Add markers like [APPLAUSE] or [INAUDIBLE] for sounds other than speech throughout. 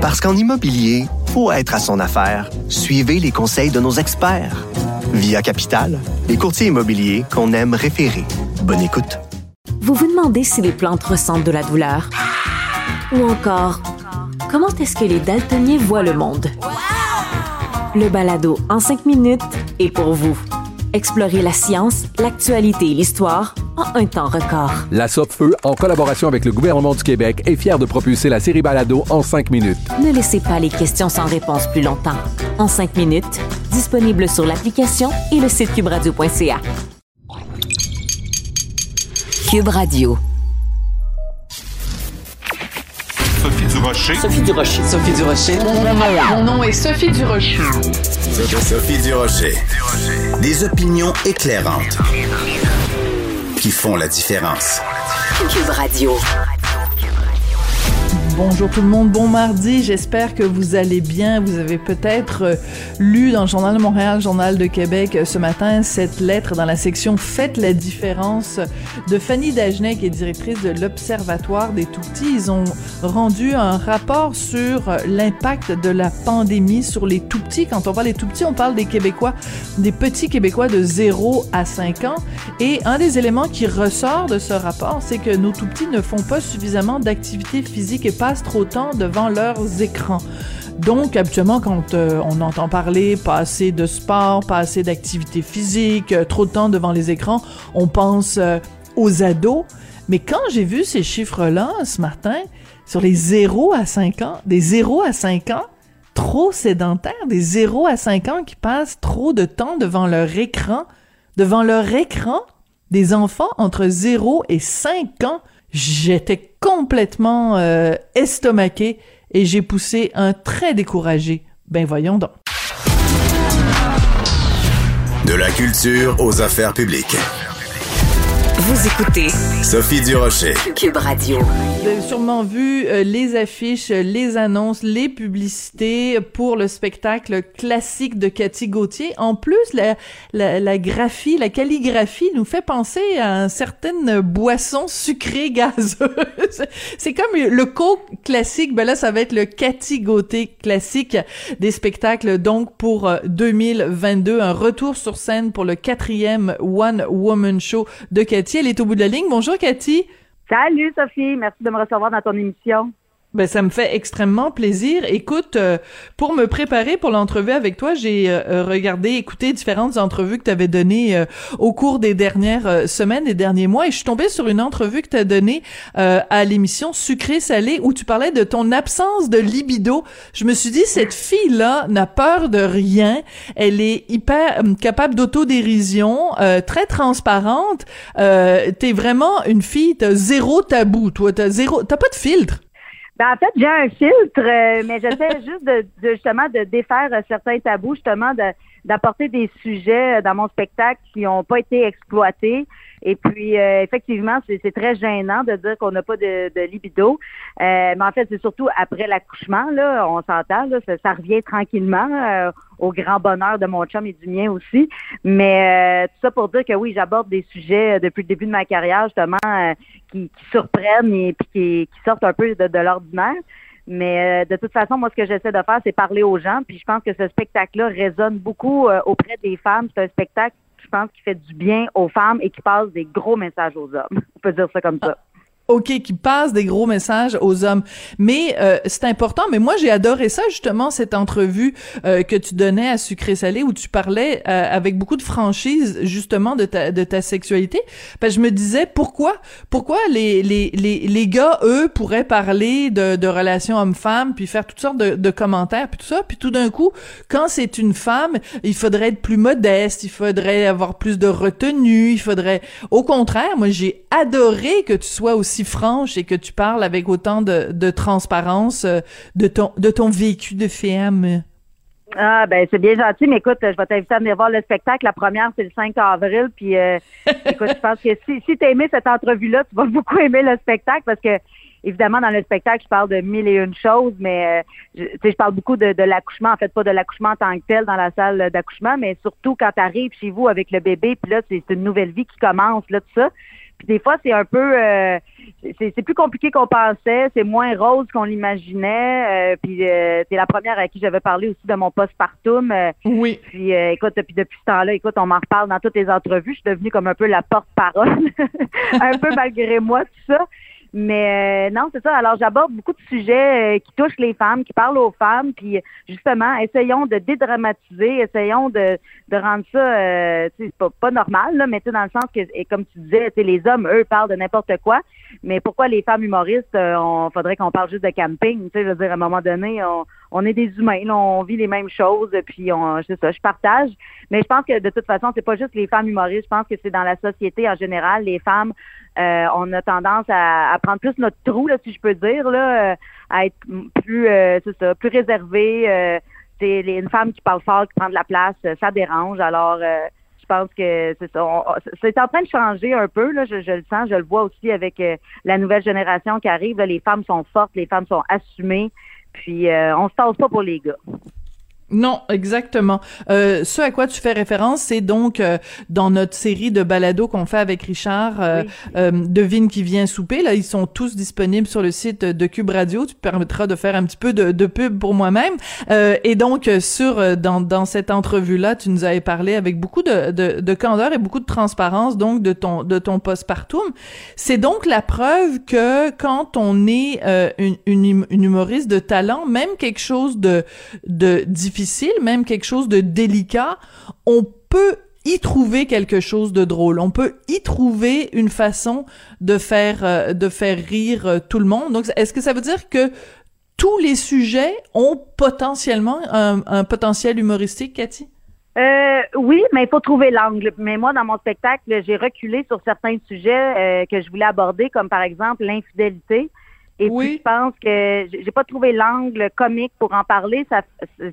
Parce qu'en immobilier, faut être à son affaire. Suivez les conseils de nos experts. Via Capital, les courtiers immobiliers qu'on aime référer. Bonne écoute. Vous vous demandez si les plantes ressentent de la douleur? Ou encore, comment est-ce que les daltoniens voient le monde? Le balado en cinq minutes est pour vous. Explorez la science, l'actualité et l'histoire en un temps record. La Feu, en collaboration avec le gouvernement du Québec, est fière de propulser la série Balado en cinq minutes. Ne laissez pas les questions sans réponse plus longtemps. En cinq minutes, disponible sur l'application et le site cubradio.ca. Cube Radio. Sophie Durocher. Sophie Durocher. Sophie Durocher. Mon nom est Sophie Durocher. Sophie Durocher. Des opinions éclairantes qui font la différence. Bonjour tout le monde, bon mardi, j'espère que vous allez bien. Vous avez peut-être euh, lu dans le Journal de Montréal, Journal de Québec euh, ce matin cette lettre dans la section Faites la différence de Fanny Dagenet, qui est directrice de l'Observatoire des Tout-Petits. Ils ont rendu un rapport sur euh, l'impact de la pandémie sur les Tout-Petits. Quand on parle des Tout-Petits, on parle des Québécois, des petits Québécois de 0 à 5 ans. Et un des éléments qui ressort de ce rapport, c'est que nos Tout-Petits ne font pas suffisamment d'activité physique et pas trop de temps devant leurs écrans. Donc, habituellement, quand euh, on entend parler pas assez de sport, pas assez d'activité physique, euh, trop de temps devant les écrans, on pense euh, aux ados. Mais quand j'ai vu ces chiffres-là ce matin, sur les 0 à 5 ans, des 0 à 5 ans, trop sédentaires, des 0 à 5 ans qui passent trop de temps devant leur écran, devant leur écran, des enfants entre 0 et 5 ans, j'étais complètement euh, estomaqué et j'ai poussé un très découragé. Ben voyons donc. De la culture aux affaires publiques. Vous écoutez Sophie Durocher. Cube Radio. Vous avez sûrement vu euh, les affiches, les annonces, les publicités pour le spectacle classique de Cathy Gauthier. En plus, la, la, la graphie, la calligraphie nous fait penser à une certaine boisson sucrée [LAUGHS] gazeuse. C'est comme le Coke classique. Ben là, ça va être le Cathy Gauthier classique des spectacles. Donc, pour 2022, euh, un retour sur scène pour le quatrième One Woman Show de Cathy elle est au bout de la ligne. Bonjour, Cathy. Salut, Sophie. Merci de me recevoir dans ton émission. Ben, ça me fait extrêmement plaisir. Écoute, euh, pour me préparer pour l'entrevue avec toi, j'ai euh, euh, regardé, écouté différentes entrevues que tu avais données au cours des dernières semaines, des derniers mois, et je suis tombée sur une entrevue que tu as donnée à l'émission Sucré Salé où tu parlais de ton absence de libido. Je me suis dit, cette fille-là n'a peur de rien. Elle est hyper capable d'autodérision, très transparente. T'es vraiment une fille, t'as zéro tabou, toi. T'as zéro, t'as pas de filtre. Ben, en fait, j'ai un filtre, euh, mais j'essaie [LAUGHS] juste de, justement de défaire certains tabous, justement d'apporter des sujets euh, dans mon spectacle qui n'ont pas été exploités. Et puis, euh, effectivement, c'est très gênant de dire qu'on n'a pas de, de libido. mais en fait, c'est surtout après l'accouchement, là, on s'entend, là, ça, revient tranquillement au grand bonheur de mon chum et du mien aussi. Mais tout ça pour dire que oui, j'aborde des sujets depuis le début de ma carrière, justement, qui, surprennent et puis qui, sortent un peu de, l'ordinaire. Mais euh, de toute façon, moi, ce que j'essaie de faire, c'est parler aux gens. Puis je pense que ce spectacle-là résonne beaucoup euh, auprès des femmes. C'est un spectacle, je pense, qui fait du bien aux femmes et qui passe des gros messages aux hommes. [LAUGHS] On peut dire ça comme ça. OK, qui passe des gros messages aux hommes. Mais euh, c'est important. Mais moi, j'ai adoré ça, justement, cette entrevue euh, que tu donnais à Sucré Salé, où tu parlais euh, avec beaucoup de franchise, justement, de ta, de ta sexualité. Parce que je me disais, pourquoi? Pourquoi les, les, les, les gars, eux, pourraient parler de, de relations hommes-femmes, puis faire toutes sortes de, de commentaires, puis tout ça? Puis tout d'un coup, quand c'est une femme, il faudrait être plus modeste, il faudrait avoir plus de retenue, il faudrait... Au contraire, moi, j'ai adoré que tu sois aussi franche et que tu parles avec autant de, transparence euh, de ton, de ton vécu de femme. Ah ben c'est bien gentil, mais écoute, je vais t'inviter à venir voir le spectacle. La première, c'est le 5 avril. Puis euh, [LAUGHS] écoute, je pense que si, si tu as aimé cette entrevue-là, tu vas beaucoup aimer le spectacle parce que évidemment, dans le spectacle, je parle de mille et une choses, mais euh, je, je parle beaucoup de, de l'accouchement, en fait, pas de l'accouchement en tant que tel dans la salle d'accouchement, mais surtout quand tu arrives chez vous avec le bébé, puis là, c'est une nouvelle vie qui commence, là, tout ça. Puis des fois, c'est un peu, euh, c'est plus compliqué qu'on pensait, c'est moins rose qu'on l'imaginait. Euh, puis euh, t'es la première à qui j'avais parlé aussi de mon postpartum. Euh, oui. Puis écoute, puis depuis ce temps-là, écoute, on m'en reparle dans toutes les entrevues. Je suis devenue comme un peu la porte-parole, [LAUGHS] un peu malgré moi, tout ça. Mais euh, non, c'est ça. Alors, j'aborde beaucoup de sujets euh, qui touchent les femmes, qui parlent aux femmes, puis justement, essayons de dédramatiser, essayons de, de rendre ça, euh, pas, pas normal, là, mais dans le sens que, et comme tu disais, les hommes, eux, parlent de n'importe quoi, mais pourquoi les femmes humoristes, euh, on faudrait qu'on parle juste de camping, tu sais, je veux dire, à un moment donné, on, on est des humains, on vit les mêmes choses, puis on, c'est ça, je partage. Mais je pense que de toute façon, c'est pas juste les femmes humoristes. Je pense que c'est dans la société en général, les femmes, euh, on a tendance à, prendre plus notre trou, là, si je peux dire, là, euh, à être plus, euh, c'est ça, plus réservé. c'est une femme qui parle fort, qui prend de la place, ça dérange. Alors, je pense que c'est ça. C'est en train de changer un peu, là, je, le sens, je le vois aussi avec la nouvelle génération qui arrive. les femmes sont fortes, les femmes sont assumées. Puis on se tasse pas pour les gars. Non, exactement. Euh, ce à quoi tu fais référence, c'est donc euh, dans notre série de balados qu'on fait avec Richard, euh, euh, Devine qui vient souper. Là, ils sont tous disponibles sur le site de Cube Radio. Tu permettras de faire un petit peu de, de pub pour moi-même. Euh, et donc sur dans, dans cette entrevue-là, tu nous avais parlé avec beaucoup de, de, de candeur et beaucoup de transparence donc de ton de ton postpartum. C'est donc la preuve que quand on est une, une, une humoriste de talent, même quelque chose de de difficile même quelque chose de délicat, on peut y trouver quelque chose de drôle. On peut y trouver une façon de faire euh, de faire rire euh, tout le monde. Donc, est-ce que ça veut dire que tous les sujets ont potentiellement un, potentiel humoristique, Cathy? Euh, oui, mais il faut trouver l'angle. Mais moi, dans mon spectacle, j'ai reculé sur certains sujets que je voulais aborder, comme par exemple l'infidélité. Et puis, je pense que j'ai pas trouvé l'angle comique pour en parler. Ça,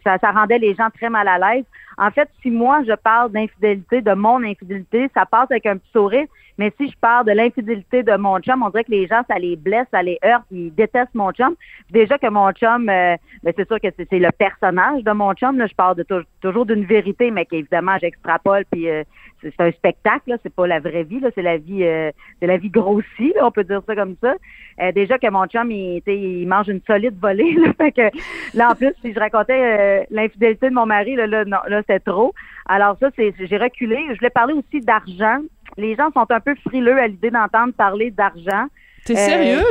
ça, ça, rendait les gens très mal à l'aise. En fait, si moi, je parle d'infidélité, de mon infidélité, ça passe avec un petit sourire. Mais si je parle de l'infidélité de mon chum, on dirait que les gens, ça les blesse, ça les heurte, ils détestent mon chum. Déjà que mon chum, euh, ben, c'est sûr que c'est le personnage de mon chum. Là, je parle toujours d'une vérité, mais qu'évidemment, j'extrapole, puis euh, c'est un spectacle, c'est pas la vraie vie, c'est la vie euh, c'est la vie grossie, on peut dire ça comme ça. Euh, déjà que mon chum, il, il mange une solide volée. [LAUGHS] Là, que là, en plus, si je racontais l'infidélité de mon mari, là, là, non, là, trop. Alors ça, c'est j'ai reculé. Je voulais parler aussi d'argent les gens sont un peu frileux à l'idée d'entendre parler d'argent. T'es euh, sérieux?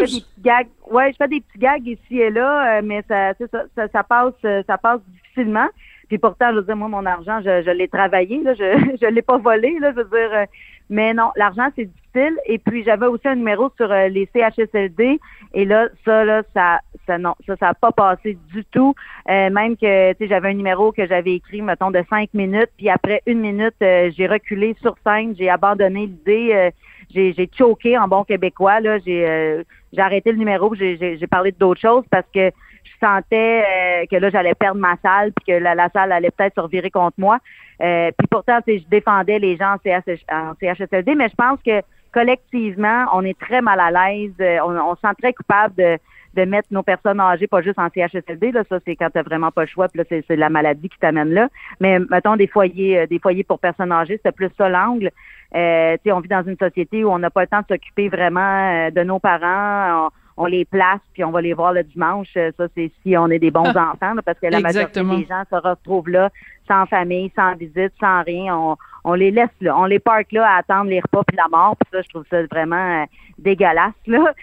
ouais, je fais des petits gags ici et là, euh, mais ça, ça, ça, passe, euh, ça passe difficilement. Puis pourtant, je veux dire, moi, mon argent, je, je l'ai travaillé, là, je [LAUGHS] je l'ai pas volé, là, je veux dire. Mais non, l'argent, c'est difficile. Et puis, j'avais aussi un numéro sur les CHSLD. Et là, ça, là, ça, ça, non, ça, ça n'a pas passé du tout. même que, tu sais, j'avais un numéro que j'avais écrit, mettons, de cinq minutes. Puis après une minute, j'ai reculé sur scène, j'ai abandonné l'idée j'ai, j'ai choqué en bon québécois. Là, j'ai, euh, j'ai arrêté le numéro, j'ai, j'ai, j'ai parlé d'autres choses parce que je sentais euh, que là j'allais perdre ma salle, puis que la, la salle allait peut-être se revirer contre moi. Euh, puis pourtant, je défendais les gens en, CHSLD, mais je pense que collectivement, on est très mal à l'aise, on, on se sent très coupable de de mettre nos personnes âgées, pas juste en CHSLD, là, ça c'est quand t'as vraiment pas le choix, puis là c'est, la maladie qui t'amène là. Mais mettons des foyers, euh, des foyers pour personnes âgées, c'est plus ça l'angle. Euh, on vit dans une société où on n'a pas le temps de s'occuper vraiment euh, de nos parents. Les place puis on va les voir le dimanche. Euh, ça, c'est si on est des bons ah. enfants, parce que la majorité des gens se retrouvent là sans famille, sans visite, sans rien. On, on les laisse là, on les parque là à attendre les repas puis la mort. Puis ça, je trouve ça vraiment euh, dégueulasse là.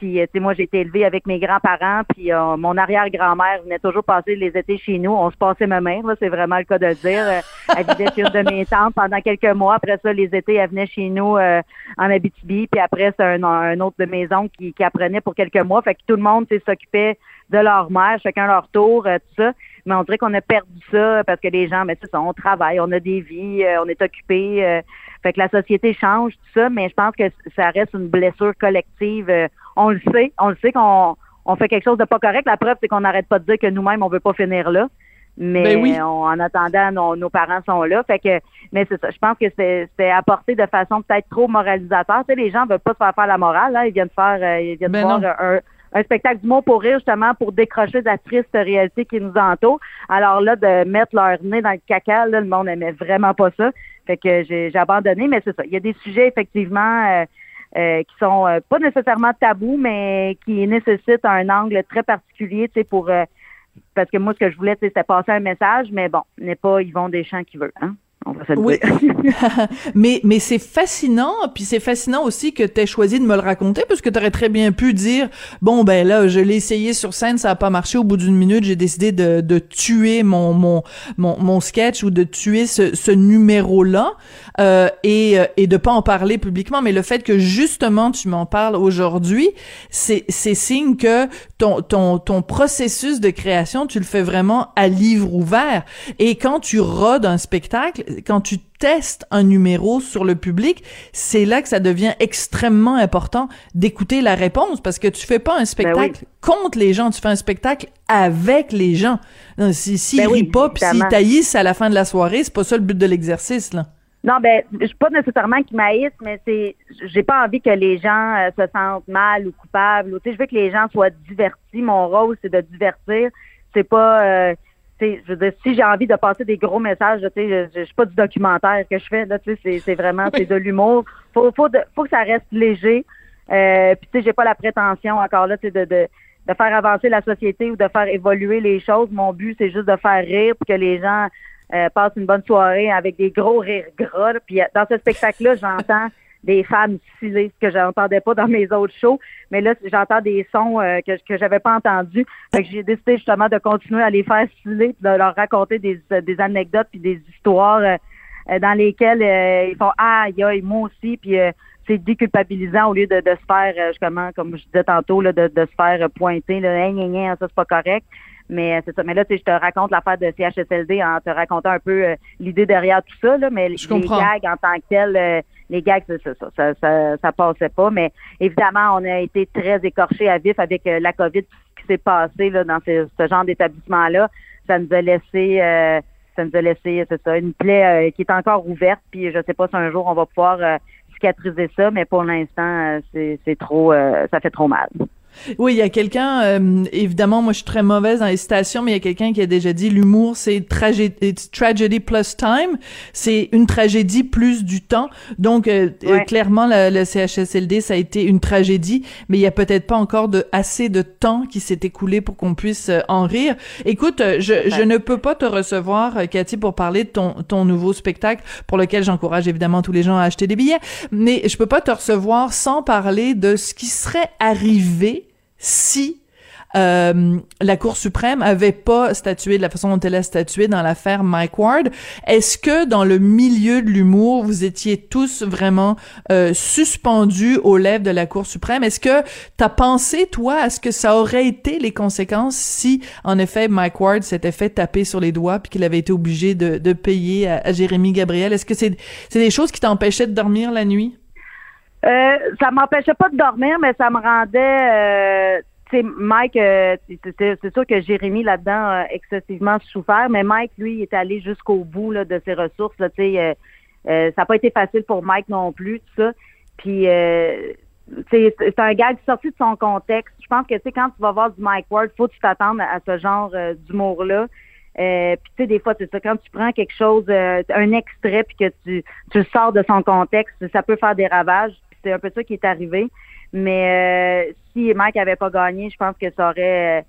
Puis euh, tu sais, moi j'ai été élevée avec mes grands-parents, puis euh, mon arrière-grand-mère venait toujours passer les étés chez nous. On se passait ma mère, là, c'est vraiment le cas de le dire. elle vivait chez une de mes tantes pendant quelques mois. Après ça, les étés, elle venait chez nous en Abitibi. Puis après, c'est un, autre de oncles qui, qui apprenait pour quelques mois. Fait que tout le monde s'occupait de leur mère, chacun leur tour, tout ça mais on dirait qu'on a perdu ça parce que les gens, mais c'est ça, on travaille, on a des vies, euh, on est occupé. Euh, fait que la société change, tout ça, mais je pense que ça reste une blessure collective. Euh, on le sait, on le sait qu'on on fait quelque chose de pas correct. La preuve, c'est qu'on n'arrête pas de dire que nous-mêmes, on veut pas finir là. Mais ben en attendant, nos, parents sont là. Fait que, mais c'est ça. Je pense que c'est apporté de façon peut-être trop moralisateur. Tu sais, les gens veulent pas se faire faire la morale. Là. Ils viennent faire, ils viennent ben voir un, un spectacle d'humour pour rire, justement, pour décrocher de la triste réalité qui nous entoure. Alors là, de mettre leur nez dans le caca, là, le monde n'aimait vraiment pas ça. Fait que j'ai abandonné, mais c'est ça. Il y a des sujets, effectivement, euh, qui sont pas nécessairement tabous, mais qui nécessitent un angle très particulier, tu sais, pour parce que moi, ce que je voulais, c'était passer un message, mais bon, n'est pas Yvon Deschamps qui veut, hein? Oui. [LAUGHS] mais mais c'est fascinant, puis c'est fascinant aussi que tu aies choisi de me le raconter, parce que tu aurais très bien pu dire bon ben là, je l'ai essayé sur scène, ça a pas marché. Au bout d'une minute, j'ai décidé de, de tuer mon, mon mon mon sketch ou de tuer ce, ce numéro là euh, et et de pas en parler publiquement. Mais le fait que justement tu m'en parles aujourd'hui, c'est c'est signe que ton ton ton processus de création, tu le fais vraiment à livre ouvert. Et quand tu rodes un spectacle quand tu testes un numéro sur le public, c'est là que ça devient extrêmement important d'écouter la réponse parce que tu fais pas un ben spectacle contre les gens, tu fais un spectacle avec les gens. Si s'ils ben rient pas puis s'ils taillissent à la fin de la soirée, c'est pas ça le but de l'exercice là. Non, ben, pas nécessairement qu'ils m'haïssent, mais c'est, j'ai pas envie que les gens euh, se sentent mal ou coupables. je veux que les gens soient divertis. Mon rôle, c'est de divertir. C'est pas, euh, je veux dire, si j'ai envie de passer des gros messages, tu sais, je, je, suis pas du documentaire que je fais, là, tu sais, c'est vraiment, c'est de l'humour. Faut, faut, faut que ça reste léger. Euh, puis, tu sais, j'ai pas la prétention encore là, tu sais, de, de, de faire avancer la société ou de faire évoluer les choses. Mon but, c'est juste de faire rire pour que les gens euh, passent une bonne soirée avec des gros rires gras. Puis, dans ce spectacle-là, j'entends des femmes stylées, ce que j'entendais pas dans mes autres shows. Mais là, j'entends des sons euh, que, que j'avais pas entendus. Fait que j'ai décidé justement de continuer à les faire styler, de leur raconter des, des anecdotes puis des histoires euh, dans lesquelles euh, ils font Ah, aïe, moi aussi, puis c'est déculpabilisant au lieu de, de se faire, justement, comme je disais tantôt, là, de, de se faire pointer, là, hey, ça c'est pas correct. Mais c'est ça. Mais là, tu sais, je te raconte l'affaire de CHSLD en te racontant un peu l'idée derrière tout ça, là, mais les gags en tant que tels, les gags, c'est ça, ça, ça, ça, passait pas. Mais évidemment, on a été très écorchés à vif avec euh, la COVID, qui s'est passé là, dans ce, genre d'établissement-là. Ça nous a laissé euh, ça nous a laissé, c'est ça, une plaie euh, qui est encore ouverte. Puis je sais pas si un jour on va pouvoir cicatriser ça, mais pour l'instant, c'est trop ça fait trop mal. Oui, il y a quelqu'un, euh, évidemment, moi je suis très mauvaise dans les citations, mais il y a quelqu'un qui a déjà dit l'humour c'est tragédie, tragedy plus time, c'est une tragédie plus du temps. Donc euh, euh, clairement le, CHSLD ça a été une tragédie, mais il y a peut-être pas encore de assez de temps qui s'est écoulé pour qu'on puisse en rire. Écoute, je, je ne peux pas te recevoir, Cathy, pour parler de ton ton nouveau spectacle pour lequel j'encourage évidemment tous les gens à acheter des billets, mais je peux pas te recevoir sans parler de ce qui serait arrivé si euh, la Cour suprême avait pas statué de la façon dont elle a statué dans l'affaire Mike Ward. Est-ce que dans le milieu de l'humour, vous étiez tous vraiment euh, suspendus aux lèvres de la Cour suprême? Est-ce que tu as pensé, toi, à ce que ça aurait été les conséquences si, en effet, Mike Ward s'était fait taper sur les doigts puis qu'il avait été obligé de, de payer à, à Jérémy Gabriel? Est-ce que c'est c'est des choses qui t'empêchaient de dormir la nuit? Euh, ça m'empêchait pas de dormir, mais ça me rendait euh, sais, Mike, euh, c'est sûr que Jérémy là-dedans a excessivement souffert, mais Mike, lui, il est allé jusqu'au bout là, de ses ressources. Là, euh, euh, ça n'a pas été facile pour Mike non plus, tout ça. Puis euh, c'est un gag sorti de son contexte. Je pense que tu sais, quand tu vas voir du Mike Ward, faut que tu t'attendre à ce genre d'humour-là. Euh, puis tu sais, des fois, c'est ça, quand tu prends quelque chose, un extrait, puis que tu, tu sors de son contexte, ça peut faire des ravages. C'est un peu ça qui est arrivé. Mais euh, si Mike avait pas gagné, je pense que ça aurait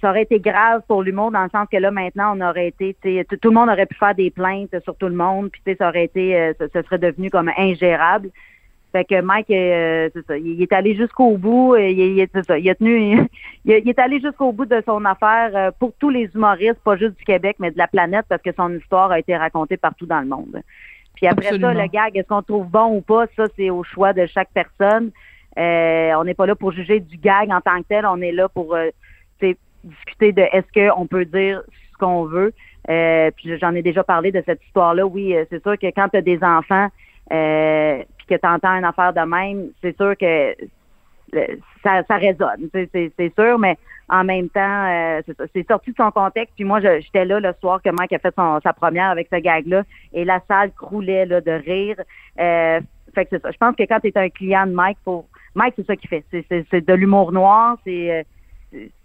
ça, aurait été grave pour l'humour dans le sens que là maintenant on aurait été tout le monde aurait pu faire des plaintes sur tout le monde puis ça aurait été euh, ça, serait devenu comme ingérable. Fait que Mike, euh, c'est ça, il, est allé jusqu'au bout. Il, ça, il a tenu, [LAUGHS] il, est allé jusqu'au bout de son affaire pour tous les humoristes, pas juste du Québec, mais de la planète, parce que son histoire a été racontée partout dans le monde. Puis après ça, le gag, est-ce qu'on trouve bon ou pas, ça c'est au choix de chaque personne. Euh, on n'est pas là pour juger du gag en tant que tel. On est là pour euh, discuter de est-ce qu'on peut dire ce qu'on veut. Euh, puis j'en ai déjà parlé de cette histoire-là. Oui, c'est sûr que quand tu as des enfants puis que tu entends une affaire de même, c'est sûr que ça, ça résonne, c'est sûr, mais en même temps, c'est sorti de son contexte. Puis moi, j'étais là le soir que Mike a fait sa première avec ce gag-là, et la salle croulait là, de rire. fait que c'est ça. Je pense que quand tu es un client de Mike, faut Mike, c'est ça qu'il fait. C'est de l'humour noir. C'est euh,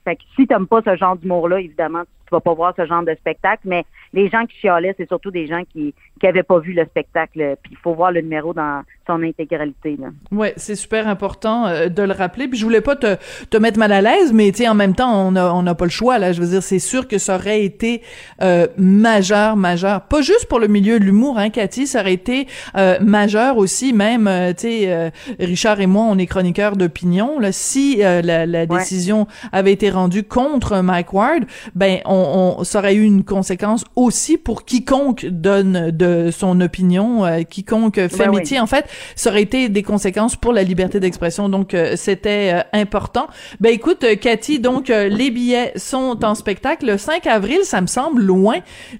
fait que si t'aimes pas ce genre d'humour-là, évidemment, tu vas pas voir ce genre de spectacle. Mais les gens qui chialaient, c'est surtout des gens qui qui avaient pas vu le spectacle. Puis il faut voir le numéro dans son intégralité. Là. Ouais, c'est super important euh, de le rappeler. Puis je voulais pas te, te mettre mal à l'aise, mais tu en même temps, on a on n'a pas le choix là. Je veux dire, c'est sûr que ça aurait été euh, majeur, majeur. Pas juste pour le milieu de l'humour, hein, Cathy, ça aurait été euh, majeur aussi. Même, euh, tu sais, euh, Richard et moi, on est chroniqueurs d'opinion. Là, si la, la décision avait été rendue contre Mike Ward, ben on, on ça aurait eu une conséquence aussi pour quiconque donne de son opinion, quiconque fait ben métier. En fait, ça aurait été des conséquences pour la liberté d'expression. Donc, euh, c'était euh, important. Ben écoute, euh, Cathy, donc les billets sont en spectacle le 5 avril. Ça me semble loin.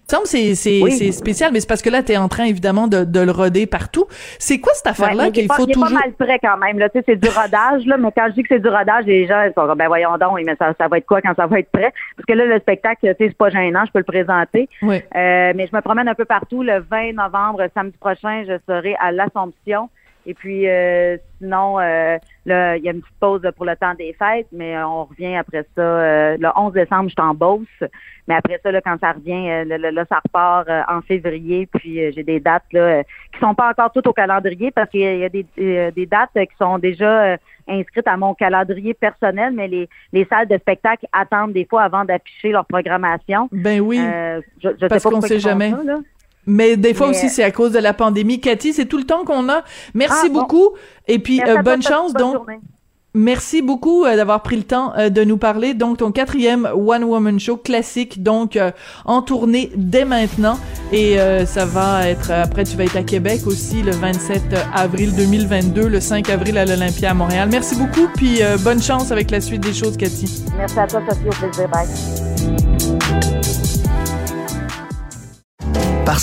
Ça me semble c'est c'est spécial, mais c'est parce que là, tu es en train évidemment de, de le roder partout. C'est quoi cette affaire-là qu'il faut toujours... Il est pas mal prêt quand même. Là, tu sais, c'est du rodage. Là, mais quand je dis que c'est du rodage, les gens ils sont ben voyons donc, mais ça, ça va être quoi quand ça va être prêt? Parce que là, le spectacle, sais, c'est pas gênant, je peux le présenter. Oui. mais je me promène un peu partout. Le 20 novembre, samedi prochain, je serai à l'Assomption. Et puis euh, sinon, euh, là, il y a une petite pause pour le temps des fêtes, mais on revient après ça. Euh, le 11 décembre, je suis en Beauce. Mais après ça, là, quand ça revient, là, ça repart en février. Puis j'ai des dates là, qui sont pas encore toutes au calendrier parce qu'il y a des, des dates qui sont déjà inscrites à mon calendrier personnel, mais les, les salles de spectacle attendent des fois avant d'afficher leur programmation. Ben oui. je, je parce qu'on sait jamais. Mais des fois aussi, c'est à cause de la pandémie. Cathy, c'est tout le temps qu'on a. Merci ah, beaucoup. Et puis, euh, bonne chance. donc, merci beaucoup euh, d'avoir pris le temps euh, de nous parler. Donc, ton quatrième One Woman Show classique, donc en tournée dès maintenant. Et ça va être, après, tu vas être à Québec aussi le 27 avril 2022, le 5 avril à l'Olympia à Montréal. Merci beaucoup. Puis, bonne chance avec la suite des choses, Cathy. Merci à toi, Sophie. Au plaisir. Bye.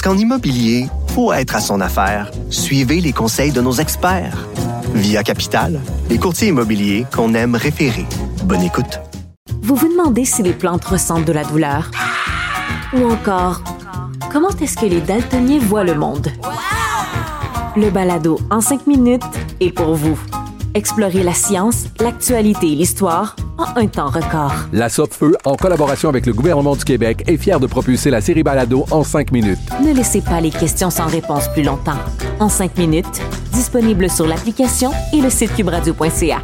Qu'en immobilier, pour être à son affaire, suivez les conseils de nos experts. Via Capital, les courtiers immobiliers qu'on aime référer. Bonne écoute. Vous vous demandez si les plantes ressentent de la douleur? Ou encore, comment est-ce que les daltoniens voient le monde? Le balado en cinq minutes est pour vous. Explorez la science, l'actualité et l'histoire en un temps record. La Feu, en collaboration avec le gouvernement du Québec, est fière de propulser la série Balado en cinq minutes. Ne laissez pas les questions sans réponse plus longtemps. En cinq minutes, disponible sur l'application et le site cubradio.ca.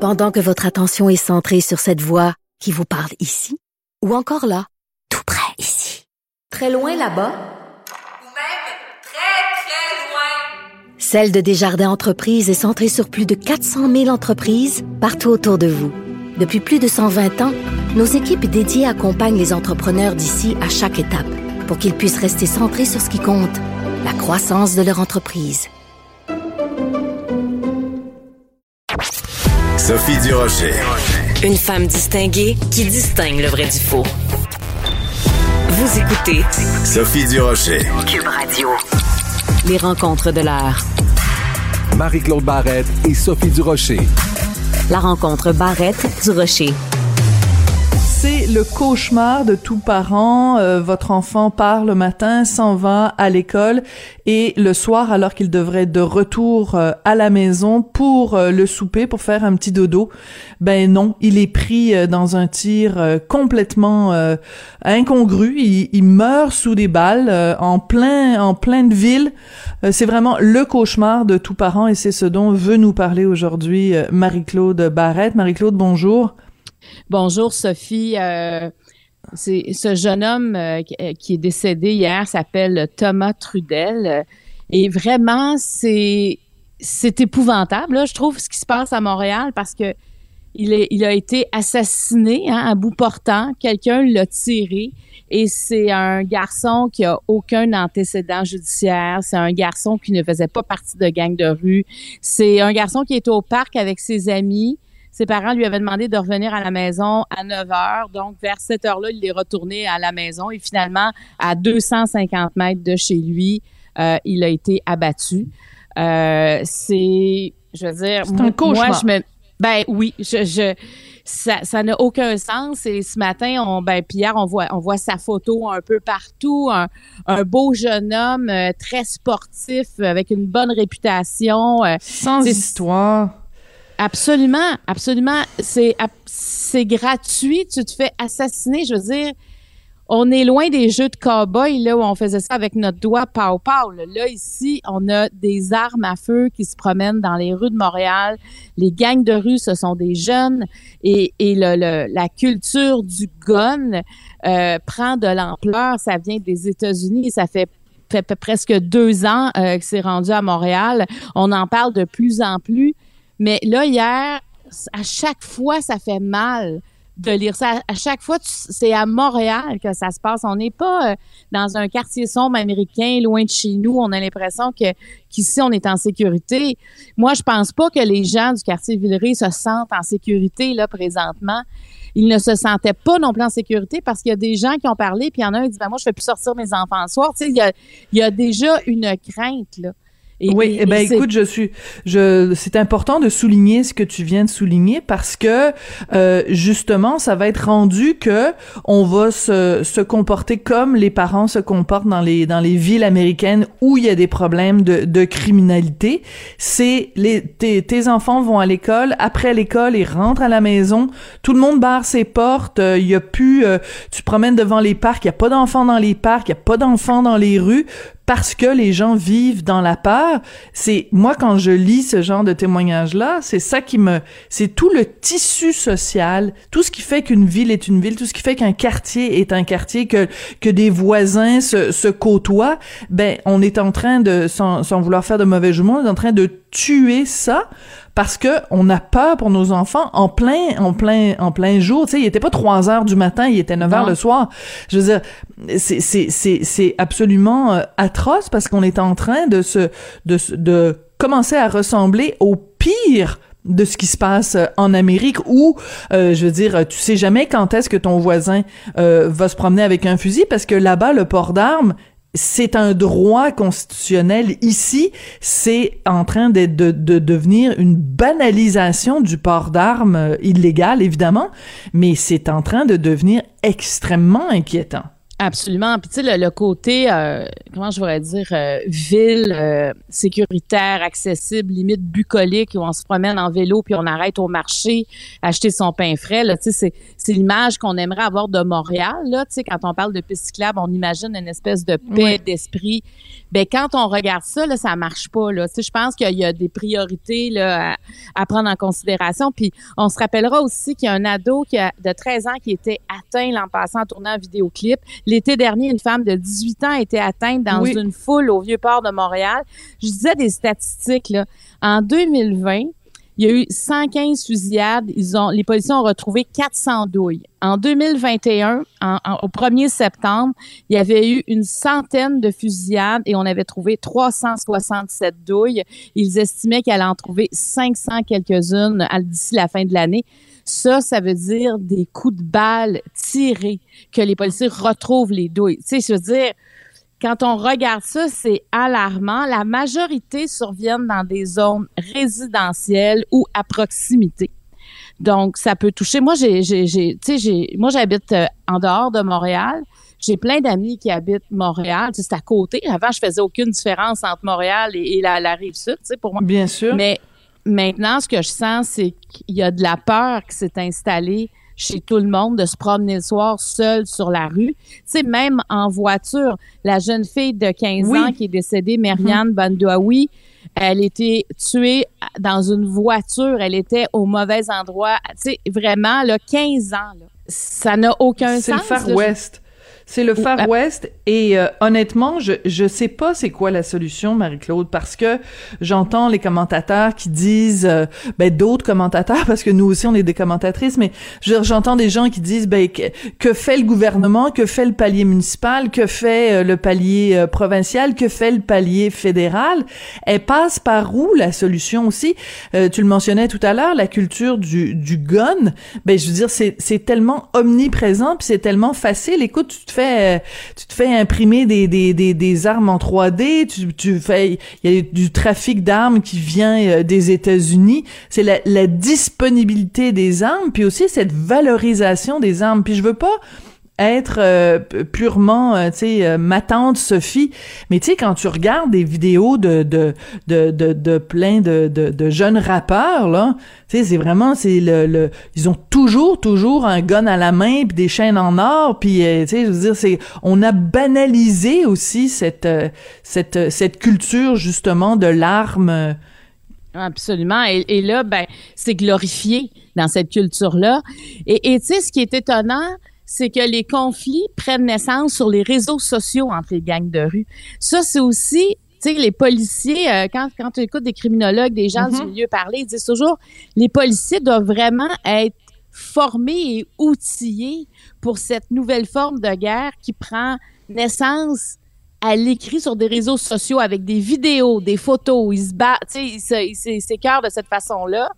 Pendant que votre attention est centrée sur cette voix qui vous parle ici, ou encore là, tout près ici, très loin là-bas, Celle de Desjardins Entreprises est centrée sur plus de 400 000 entreprises partout autour de vous. Depuis plus de 120 ans, nos équipes dédiées accompagnent les entrepreneurs d'ici à chaque étape pour qu'ils puissent rester centrés sur ce qui compte, la croissance de leur entreprise. Sophie Durocher. Une femme distinguée qui distingue le vrai du faux. Vous écoutez Sophie Durocher. Cube Radio. Les rencontres de l'heure. Marie-Claude Barrette et Sophie Durocher. La rencontre Barrette-Durocher. C'est le cauchemar de tout parent. Euh, votre enfant part le matin, s'en va à l'école et le soir, alors qu'il devrait être de retour euh, à la maison pour euh, le souper, pour faire un petit dodo, ben non, il est pris dans un tir complètement incongru. Il, il, meurt sous des balles en plein en pleine ville. c'est vraiment le cauchemar de tout parent et c'est ce dont veut nous parler aujourd'hui Marie-Claude Barrette. Marie-Claude, bonjour. Bonjour Sophie. Euh, ce jeune homme euh, euh, qui est décédé hier s'appelle Thomas Trudel. Et vraiment c'est c'est épouvantable je trouve ce qui se passe à Montréal parce que il, est, il a été assassiné hein, à bout portant, quelqu'un l'a tiré et c'est un garçon qui a aucun antécédent judiciaire, c'est un garçon qui ne faisait pas partie de gang de rue, c'est un garçon qui était au parc avec ses amis, ses parents lui avaient demandé de revenir à la maison à 9 heures. Donc, vers cette heure-là, il est retourné à la maison et finalement, à 250 mètres de chez lui, euh, il a été abattu. Euh, c'est, je veux dire, un moi, je me, ben oui, je, je ça, ça n'a aucun sens. Et ce matin, on, ben Pierre, on voit, on voit sa photo un peu partout, un, un beau jeune homme euh, très sportif avec une bonne réputation. Sans histoire Absolument, absolument. C'est c'est gratuit. Tu te fais assassiner. Je veux dire, on est loin des jeux de cow-boy, là, où on faisait ça avec notre doigt pow. Là. ici, on a des armes à feu qui se promènent dans les rues de Montréal. Les gangs de rue, ce sont des jeunes. Et, et le, la culture du gun euh, prend de l'ampleur. Ça vient des États-Unis. Ça fait fait presque deux ans euh, que c'est rendu à Montréal. On en parle de plus en plus. Mais là, hier, à chaque fois, ça fait mal de lire ça. À chaque fois, c'est à Montréal que ça se passe. On n'est pas euh, dans un quartier sombre américain, loin de chez nous. On a l'impression que qu'ici, on est en sécurité. Moi, je pense pas que les gens du quartier Villeray se sentent en sécurité, là, présentement. Ils ne se sentaient pas non plus en sécurité parce qu'il y a des gens qui ont parlé, puis il y en a un qui dit, ben, moi, je fais plus sortir mes enfants le soir. Il y a, il y a déjà une crainte, là oui, eh ben écoute, je suis, je, c'est important de souligner ce que tu viens de souligner parce que euh, justement, ça va être rendu que on va se, se comporter comme les parents se comportent dans les dans les villes américaines où il y a des problèmes de, de criminalité. C'est les tes, tes enfants vont à l'école, après l'école ils rentrent à la maison, tout le monde barre ses portes, euh, il y a plus, euh, tu promènes devant les parcs, il y a pas d'enfants dans les parcs, il y a pas d'enfants dans les rues parce que les gens vivent dans la peur. C'est moi quand je lis ce genre de témoignages là, c'est ça qui me c'est tout le tissu social, tout ce qui fait qu'une ville est une ville, tout ce qui fait qu'un quartier est un quartier que que des voisins se, se côtoient, ben on est en train de sans, sans vouloir faire de mauvais jugement, on est en train de tuer ça parce que on a peur pour nos enfants en plein en plein en plein jour. Tu sais il était pas 3 heures du matin il était 9 heures le soir. Je veux dire c'est c'est c'est c'est absolument euh, atroce parce qu'on est en train de se de de commencer à ressembler au pire de ce qui se passe euh, en Amérique où euh, je veux dire tu sais jamais quand est-ce que ton voisin va se promener avec un fusil parce que là-bas le port d'armes c'est un droit constitutionnel. Ici, c'est en train de, de, de, devenir une banalisation du port d'armes euh, illégal, évidemment, mais c'est en train de devenir extrêmement inquiétant. Absolument. Puis tu sais, le, côté, euh, comment je voudrais dire, euh, ville, euh, sécuritaire, accessible, limite bucolique, où on se promène en vélo puis on arrête au marché acheter son pain frais. Là, tu sais, c'est l'image qu'on aimerait avoir de Montréal. Là, tu sais, quand on parle de piste cyclable, on imagine une espèce de paix d'esprit. Ben quand on regarde ça, là, ça marche pas. Là, tu sais, je pense qu'il y a des priorités là à, prendre en considération. Puis on se rappellera aussi qu'il y a un ado qui a, de 13 ans qui était atteint l'an passant en tournant un vidéoclip L'été dernier, une femme de 18 ans a été atteinte dans une foule au Vieux-Port de Montréal. Je disais des statistiques, là. En 2020, il y a eu 115 fusillades. Ils ont, les policiers ont retrouvé 400 douilles. En 2021, au 1er septembre, il y avait eu une centaine de fusillades et on avait trouvé 367 douilles. Ils estimaient qu'elle en trouver 500 quelques-unes d'ici la fin de l'année. Ça, ça veut dire des coups de balle tirés, que les policiers retrouvent les douilles. Tu sais, je veux dire, quand on regarde ça, c'est alarmant. La majorité surviennent dans des zones résidentielles ou à proximité. Donc, ça peut toucher. Moi, j'ai, j'ai, j'ai, tu sais, j'ai, moi, j'habite euh, en dehors de Montréal. J'ai plein d'amis qui habitent Montréal. C'est à côté. Avant, je faisais aucune différence entre Montréal et, la, la rive sud, tu sais, pour moi. Bien sûr. Mais Maintenant, ce que je sens, c'est qu'il y a de la peur qui s'est installée chez tout le monde de se promener le soir seul sur la rue. Tu sais, même en voiture, la jeune fille de 15 ans qui est décédée, Marianne mm elle était tuée dans une voiture. Elle était au mauvais endroit. Tu sais, vraiment, là, 15 ans, là. Ça n'a aucun sens. C'est le Far West. C'est le Far West et euh, honnêtement, je je sais pas c'est quoi la solution Marie-Claude parce que j'entends les commentateurs qui disent euh, ben d'autres commentateurs [LAUGHS] parce que nous aussi on est des commentatrices mais j'entends des gens qui disent ben que, fait le gouvernement, que fait le palier municipal, que fait euh, le palier provincial, que fait le palier fédéral Elle passe par où la solution aussi? Tu le mentionnais tout à l'heure, la culture du du gun. Ben je veux dire c'est c'est tellement omniprésent puis c'est tellement facile. Écoute, tu te fais euh, tu te fais imprimer des, des, des, des armes en 3D, tu, tu fais, il y a du trafic d'armes qui vient euh, des États-Unis. C'est la, la disponibilité des armes, puis aussi cette valorisation des armes. Puis je veux pas être euh, purement, euh, tu sais, ma tante Sophie. Mais tu sais, quand tu regardes des vidéos de de de de, plein de, de, jeunes rappeurs là, tu sais, c'est vraiment c'est le, le ils ont toujours toujours un gun à la main puis des chaînes en or puis tu sais, je veux dire c'est on a banalisé aussi cette cette cette culture justement de l'arme Absolument. Et, là, ben, c'est glorifié dans cette culture-là. Et tu sais, ce qui est étonnant, c'est que les conflits prennent naissance sur les réseaux sociaux entre les gangs de rue. Ça, c'est aussi, tu sais, les policiers, euh, quand, quand tu écoutes des criminologues, des gens du mm-hmm. milieu parler, ils disent toujours, les policiers doivent vraiment être formés et outillés pour cette nouvelle forme de guerre qui prend naissance à l'écrit sur des réseaux sociaux avec des vidéos, des photos. Ils se battent, tu sais, ils s'écœurent de cette façon-là.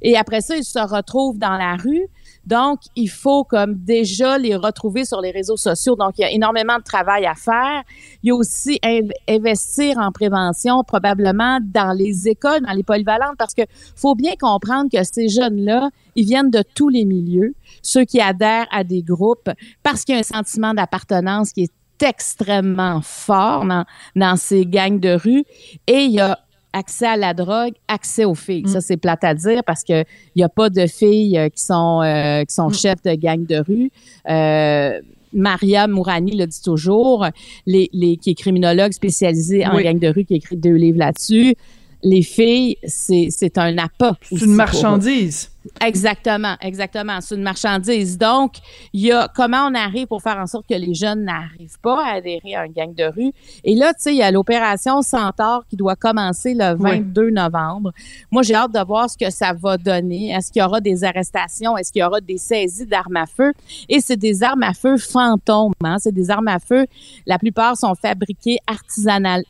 Et après ça, ils se retrouvent dans la rue. Donc, il faut comme déjà les retrouver sur les réseaux sociaux. Donc, il y a énormément de travail à faire. Il y a aussi investir en prévention, probablement dans les écoles, dans les polyvalentes, parce que faut bien comprendre que ces jeunes-là, ils viennent de tous les milieux, ceux qui adhèrent à des groupes, parce qu'il y a un sentiment d'appartenance qui est extrêmement fort dans, dans ces gangs de rue et il y a accès à la drogue, accès aux filles. Ça, mm. c'est plate à dire parce que il y a pas de filles euh, qui sont euh, qui sont mm. chefs de gangs de rue. Euh, Maria Mourani le dit toujours, les, les, qui est criminologue spécialisée en gangs de rue, qui écrit deux livres là-dessus. Les filles, c'est un appât. C'est une marchandise. Exactement, exactement. C'est une marchandise. Donc, il y a comment on arrive pour faire en sorte que les jeunes n'arrivent pas à adhérer à un gang de rue. Et là, tu sais, il y a l'opération Centaure qui doit commencer le 22 novembre. Moi, j'ai hâte de voir ce que ça va donner. Est-ce qu'il y aura des arrestations? Est-ce qu'il y aura des saisies d'armes à feu? Et c'est des armes à feu fantômes. Hein? C'est des armes à feu. La plupart sont fabriquées artisanales,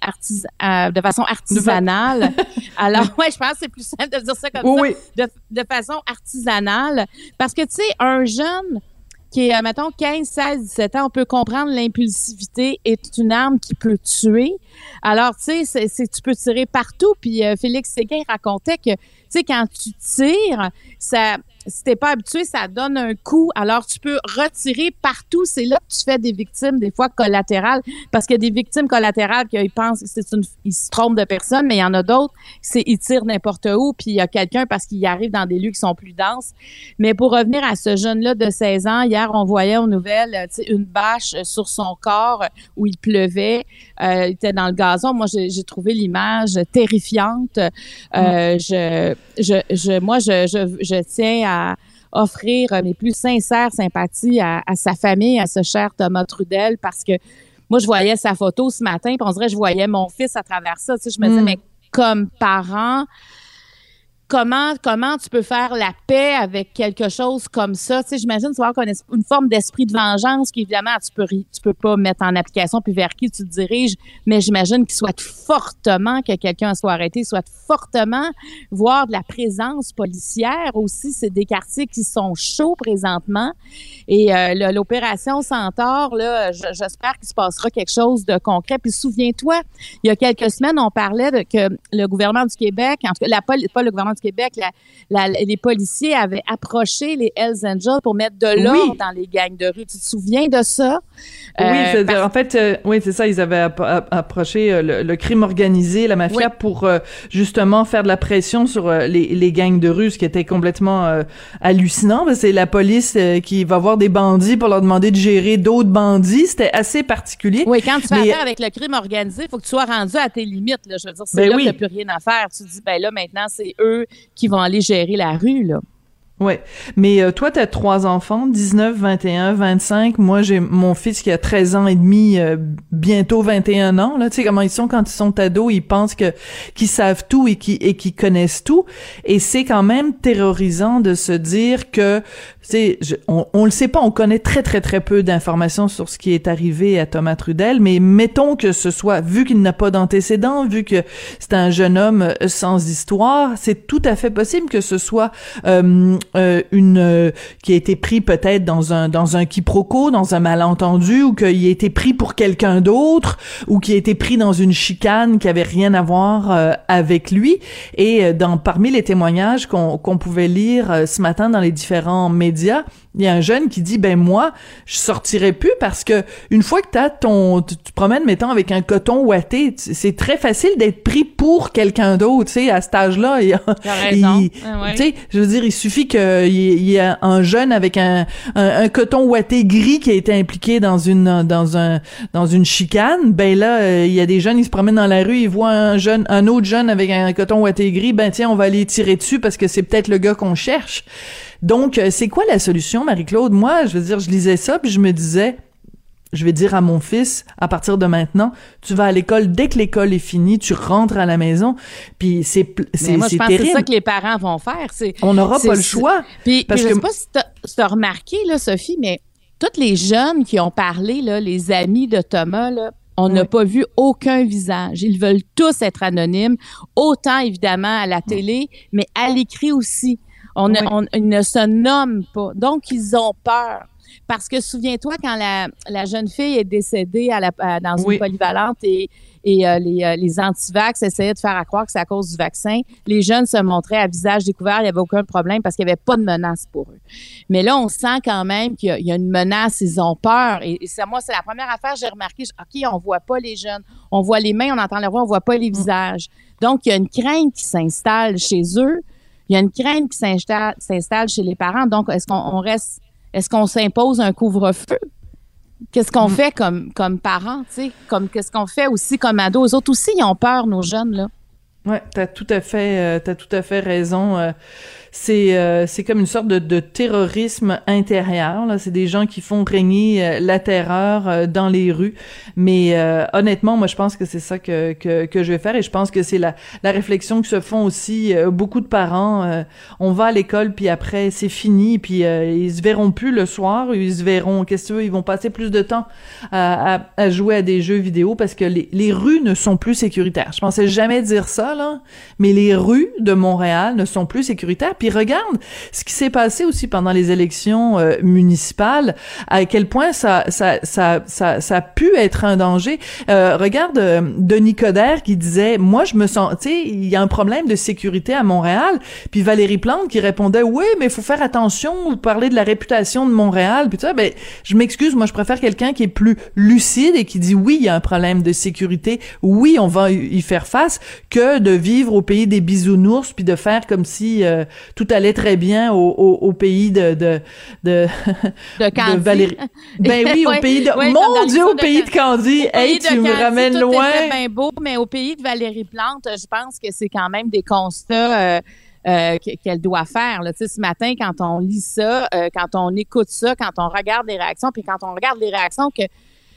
euh, de façon artisanale. [LAUGHS] Alors, [LAUGHS] ouais, je pense que c'est plus simple de dire ça comme ça. De, de façon artisanale. Parce que, tu sais, un jeune qui est, mettons, 15, 16, 17 ans, on peut comprendre l'impulsivité est une arme qui peut tuer. Alors, tu sais, tu peux tirer partout. Puis euh, Félix Séguin racontait que, tu sais, quand tu tires, ça, si t'es pas habitué, ça donne un coup. Alors, tu peux retirer partout. C'est là que tu fais des victimes, des fois collatérales, parce qu'il y a des victimes collatérales qui pensent que c'est une, ils se trompent de personne, mais il y en a d'autres, c'est ils tirent n'importe où, puis il y a quelqu'un parce qu'il arrive dans des lieux qui sont plus denses. Mais pour revenir à ce jeune-là de 16 ans, hier, on voyait aux nouvelles, une bâche sur son corps où il pleuvait. Euh, il était dans le gazon. Moi, j'ai trouvé l'image terrifiante. Euh, mm. je, je, je, moi, je, je, je tiens à offrir mes plus sincères sympathies à, sa famille, à ce cher Thomas Trudel, parce que moi, je voyais sa photo ce matin, puis on dirait que je voyais mon fils à travers ça. Tu sais, je me disais, mm. mais comme parent, comment comment tu peux faire la paix avec quelque chose comme ça? Tu sais j'imagine tu vas avoir une forme d'esprit de vengeance qu'évidemment tu peux tu peux pas mettre en application puis vers qui tu te diriges mais j'imagine qu'il souhaite fortement que quelqu'un soit arrêté souhaite fortement voir de la présence policière aussi. C'est des quartiers qui sont chauds présentement. Et euh, l'opération Centaure là j'espère qu'il se passera quelque chose de concret. Puis souviens-toi il y a quelques semaines on parlait que le gouvernement du Québec en tout cas la pas le gouvernement Québec, les policiers avaient approché les Hells Angels pour mettre de l'ordre dans les gangs de rue. Tu te souviens de ça? oui, euh, en fait, euh, oui, c'est ça. Ils avaient approché euh, le, crime organisé, la mafia, pour justement faire de la pression sur les, gangs de rue, ce qui était complètement hallucinant. C'est la police qui va voir des bandits pour leur demander de gérer d'autres bandits. C'était assez particulier. Oui, quand tu fais affaire avec le crime organisé, il faut que tu sois rendu à tes limites. Là. Je veux dire, c'est ben là que plus rien à faire. Tu dis, ben là, maintenant, c'est eux qui vont aller gérer la rue, là. Ouais, mais euh, toi, tu as trois enfants, 19, 21, 25. Moi, j'ai mon fils qui a 13 ans et demi, euh, bientôt 21 ans. Là, tu sais comment ils sont quand ils sont ados, ils pensent que qu'ils savent tout et qui et qu'ils connaissent tout. Et c'est quand même terrorisant de se dire que on, on le sait pas, on connaît très très très peu d'informations sur ce qui est arrivé à Thomas Trudel, mais mettons que ce soit, vu qu'il n'a pas d'antécédents, vu que c'est un jeune homme euh, sans histoire, c'est tout à fait possible que ce soit euh, euh, une qui a été pris peut-être dans un dans un quiproquo, dans un malentendu, ou qu'il a été pris pour quelqu'un d'autre, ou qui a été pris dans une chicane qui avait rien à voir avec lui. Et dans parmi les témoignages qu'on qu'on pouvait lire ce matin dans les différents médias médias, il y a un jeune qui dit ben moi je sortirai plus parce que une fois que t'as ton tu, tu promènes mettons avec un coton ouaté c'est très facile d'être pris pour quelqu'un d'autre tu sais à cet âge-là. Il. Ah tu sais je veux dire il suffit qu'il y, ait un jeune avec un, un, coton ouaté gris qui a été impliqué dans une dans un dans une chicane. Ben là euh, il y a des jeunes ils se promènent dans la rue ils voient un jeune un autre jeune avec un coton ouaté gris. Ben tiens on va aller tirer dessus parce que c'est peut-être le gars qu'on cherche. Donc, euh, c'est quoi la solution, Marie-Claude? Moi, je veux dire, je lisais ça, puis je me disais, je vais dire à mon fils, à partir de maintenant, tu vas à l'école dès que l'école est finie, tu rentres à la maison, puis c'est c'est Moi, je pense que c'est ça que les parents vont faire. On n'aura pas le choix. Puis, parce je sais pas si tu as, remarqué, là, Sophie, mais tous les jeunes qui ont parlé, là, les amis de Thomas, là, on n'a pas vu aucun visage. Ils veulent tous être anonymes, autant évidemment à la télé, mais à l'écrit aussi. On, ils ne se nomment pas. Donc, ils ont peur. Parce que souviens-toi, quand la, la, jeune fille est décédée à la, dans une polyvalente et, et euh, les, euh, les antivax essayaient de faire croire que c'est à cause du vaccin, les jeunes se montraient à visage découvert, il n'y avait aucun problème parce qu'il n'y avait pas de menace pour eux. Mais là, on sent quand même qu'il y, a une menace, ils ont peur. Et, et moi, c'est la première affaire que j'ai remarqué. OK, on voit pas les jeunes. On voit les mains, on entend leur voix, on voit pas les mm. visages. Donc, il y a une crainte qui s'installe chez eux il y a une crainte qui s'installe chez les parents. Donc, est-ce qu'on reste, est-ce qu'on s'impose un couvre-feu? Qu'est-ce qu'on mm. fait comme, comme parents, tu sais? Comme, qu'est-ce qu'on fait aussi comme ados? Eux autres aussi, ils ont peur, nos jeunes, là. Ouais, t'as tout à fait, euh, t'as tout à fait raison. Euh, c'est euh, c'est comme une sorte de, de terrorisme intérieur. Là, c'est des gens qui font régner euh, la terreur euh, dans les rues. Mais honnêtement, moi, je pense que c'est ça que, que, que je vais faire et je pense que c'est la la réflexion que se font aussi beaucoup de parents. on va à l'école puis après c'est fini puis ils se verront plus le soir. Ils se verront. Qu'est-ce que ils vont passer plus de temps à, à, à, jouer à des jeux vidéo parce que les les rues ne sont plus sécuritaires. Je pensais jamais dire ça là, mais les rues de Montréal ne sont plus sécuritaires. Puis regarde ce qui s'est passé aussi pendant les élections euh, municipales, à quel point ça, ça, ça, ça, ça a pu être un danger. Euh, regarde euh, Denis Coderre qui disait, moi je me sens, tu sais, il y a un problème de sécurité à Montréal. Puis Valérie Plante qui répondait, oui, mais il faut faire attention, vous parlez de la réputation de Montréal. Puis ben, je m'excuse, moi je préfère quelqu'un qui est plus lucide et qui dit, oui, il y a un problème de sécurité, oui, on va y faire face, que de vivre au pays des bisounours puis de faire comme si tout allait très bien au, au, pays de de de, de, [LAUGHS] Valérie. Ben oui, au [LAUGHS] pays de mon Dieu, au pays de Candy. Hey, tu me ramènes loin. Bien beau, mais au pays de Valérie Plante, je pense que c'est quand même des constats. Euh, euh, qu'elle doit faire. Là. Tu sais, ce matin, quand on lit ça, euh, quand on écoute ça, quand on regarde les réactions, puis quand on regarde les réactions que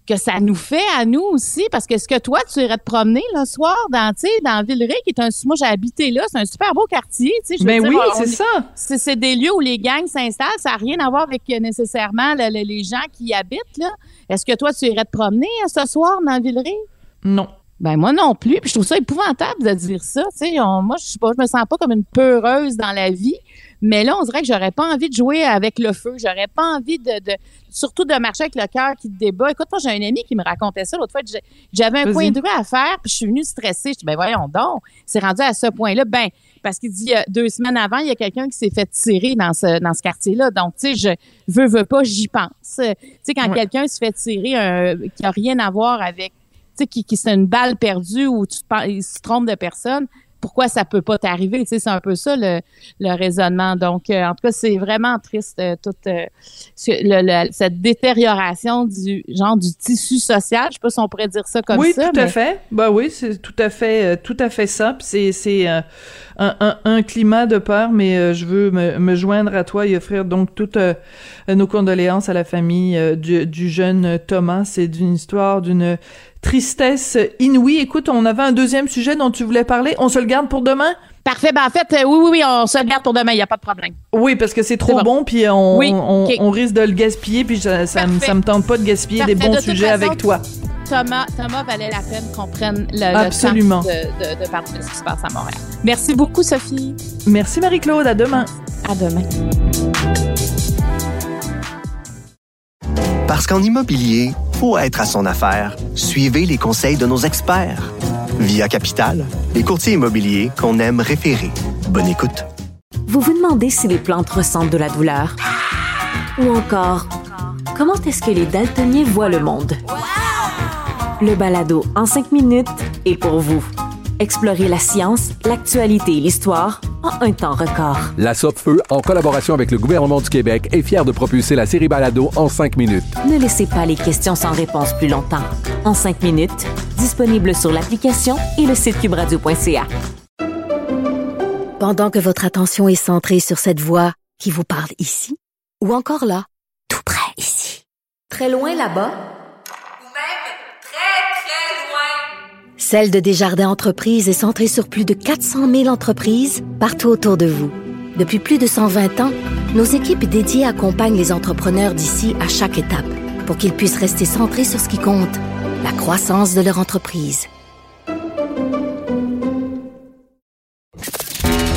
que ça nous fait à nous aussi, parce que ce que toi, tu irais te promener le soir dans, dans Villeray, qui est un, moi j'ai habité là, c'est un super beau quartier, tu sais. Ben oui, c'est ça. C'est des lieux où les gangs s'installent, ça n'a rien à voir avec nécessairement les gens qui y habitent là. Est-ce que toi, tu irais te promener euh, ce soir dans Villeray? Non. Ben moi non plus. Puis je trouve ça épouvantable de dire ça. Tu sais, moi je, je me sens pas comme une peureuse dans la vie. Mais là, on dirait que j'aurais pas envie de jouer avec le feu. J'aurais pas envie de, de, surtout de marcher avec le cœur qui te débat. Écoute, moi, j'ai un ami qui me racontait ça l'autre fois. J'avais un point de rue à faire, puis je suis venue stressée. Je dis, ben voyons donc, c'est rendu à ce point-là. Ben, parce qu'il dit, deux semaines avant, il y a quelqu'un qui s'est fait tirer dans ce, dans ce quartier-là. Donc, tu sais, je veux, veux pas, j'y pense. Tu sais, quand quelqu'un se fait tirer, un, qui a rien à voir avec tu sais, qui, qui c'est une balle perdue ou tu il se trompe de personne, pourquoi ça peut pas t'arriver. Tu sais, c'est un peu ça le, le raisonnement. Donc, euh, en tout cas, c'est vraiment triste euh, toute euh, cette détérioration du genre du tissu social. Je sais pas si on pourrait dire ça comme ça. Oui, tout à fait. Bah oui, c'est tout à fait, tout à fait ça. c'est c'est un, un, un, climat de peur, mais je veux me, me, joindre à toi et offrir donc toutes nos condoléances à la famille du, du jeune Thomas. C'est d'une histoire d'une tristesse inouïe. Écoute, on avait un deuxième sujet dont tu voulais parler. On se le garde pour demain? Parfait. Ben, en fait, euh, oui, oui, oui, on se le garde pour demain. Il n'y a pas de problème. Oui, parce que c'est trop bon, puis on, on, risque de le gaspiller, puis ça, ça, me tente pas de gaspiller des bons sujets avec toi. Thomas, Thomas valait la peine qu'on prenne le, Absolument. temps de, de, de parler de ce qui se passe à Montréal. Merci beaucoup, Sophie. Merci, Marie-Claude. À demain. À demain. Parce qu'en immobilier, pour être à son affaire, suivez les conseils de nos experts. Via Capital, les courtiers immobiliers qu'on aime référer. Bonne écoute. Vous vous demandez si les plantes ressentent de la douleur? Ou encore, comment est-ce que les daltoniens voient le monde? Le balado en cinq minutes est pour vous. Explorez la science, l'actualité et l'histoire en un temps record. La Feu, en collaboration avec le gouvernement du Québec, est fière de propulser la série Balado en cinq minutes. Ne laissez pas les questions sans réponse plus longtemps. En cinq minutes, disponible sur l'application et le site cubradio.ca. Pendant que votre attention est centrée sur cette voix qui vous parle ici, ou encore là, tout près ici, très loin là-bas, Celle de Desjardins Entreprises est centrée sur plus de 400 000 entreprises partout autour de vous. Depuis plus de 120 ans, nos équipes dédiées accompagnent les entrepreneurs d'ici à chaque étape pour qu'ils puissent rester centrés sur ce qui compte, la croissance de leur entreprise.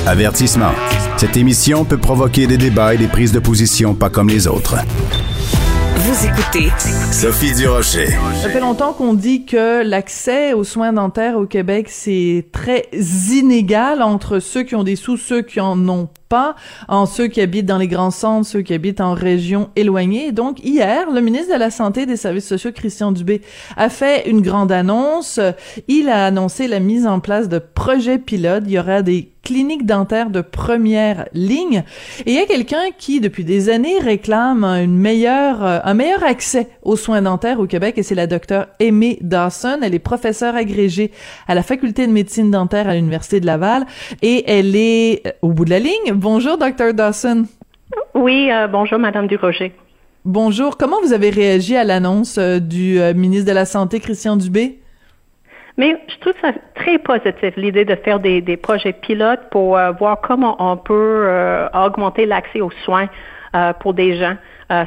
Avertissement. Cette émission peut provoquer des débats et des prises de position pas comme les autres. Vous écoutez Sophie Durocher. Ça fait longtemps qu'on dit que l'accès aux soins dentaires au Québec, c'est très inégal entre ceux qui ont des sous, ceux qui en ont pas, en ceux qui habitent dans les grands centres, ceux qui habitent en régions éloignées. Donc, hier, le ministre de la Santé et des Services sociaux, Christian Dubé, a fait une grande annonce. Il a annoncé la mise en place de projets pilotes. Il y aura des cliniques dentaires de première ligne. Et il y a quelqu'un qui, depuis des années, réclame une meilleure, euh, un meilleur accès aux soins dentaires au Québec, et c'est la docteure Aimée Dawson. Elle est professeure agrégée à la Faculté de médecine dentaire à l'Université de Laval, et elle est euh, au bout de la ligne. Bonjour, docteur Dawson. Oui, euh, bonjour, Madame Duroger. Bonjour. Comment vous avez réagi à l'annonce du ministre de la Santé, Christian Dubé? Mais je trouve ça très positif, l'idée de faire des, des projets pilotes pour euh, voir comment on peut euh, augmenter l'accès aux soins euh, pour des gens,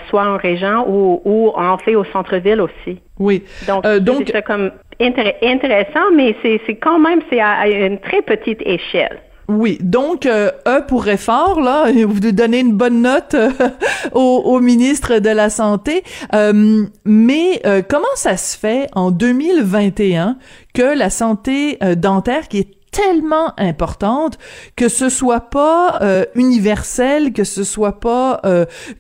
soit en région ou, ou en fait au centre-ville aussi. Oui. Donc, donc c'est comme intéressant, mais c'est quand même c'est à une très petite échelle. Oui, donc euh, E pour effort là, [LAUGHS] vous donnez une bonne note euh, [LAUGHS] au, ministre de la santé. Euh, mais euh, comment ça se fait en 2021 que la santé dentaire qui est tellement importante que ce soit pas universel, que ce soit pas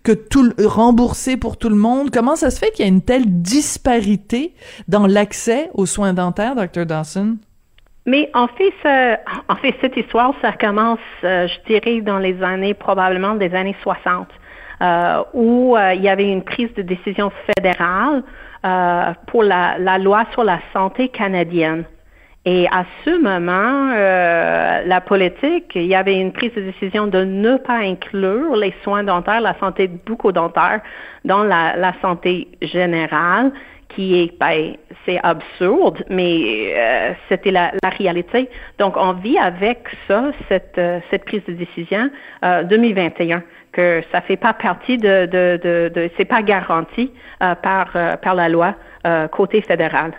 que tout remboursé pour tout le monde. Comment ça se fait qu'il y a une telle disparité dans l'accès aux soins dentaires, Dr. Dawson? Mais en fait, cette histoire, ça commence, euh, je dirais, dans les années, probablement des années 60, euh, où euh, il y avait une prise de décision fédérale pour la, loi sur la santé canadienne. Et à ce moment, la politique, il y avait une prise de décision de ne pas inclure les soins dentaires, la santé bucco-dentaire dans la santé générale qui est, ben, c'est absurde, mais euh, c'était la, la, réalité. Donc, on vit avec ça, cette, euh, cette prise de décision euh, 2021, que ça fait pas partie de, de, de, c'est pas garanti euh, par, par la loi côté fédéral.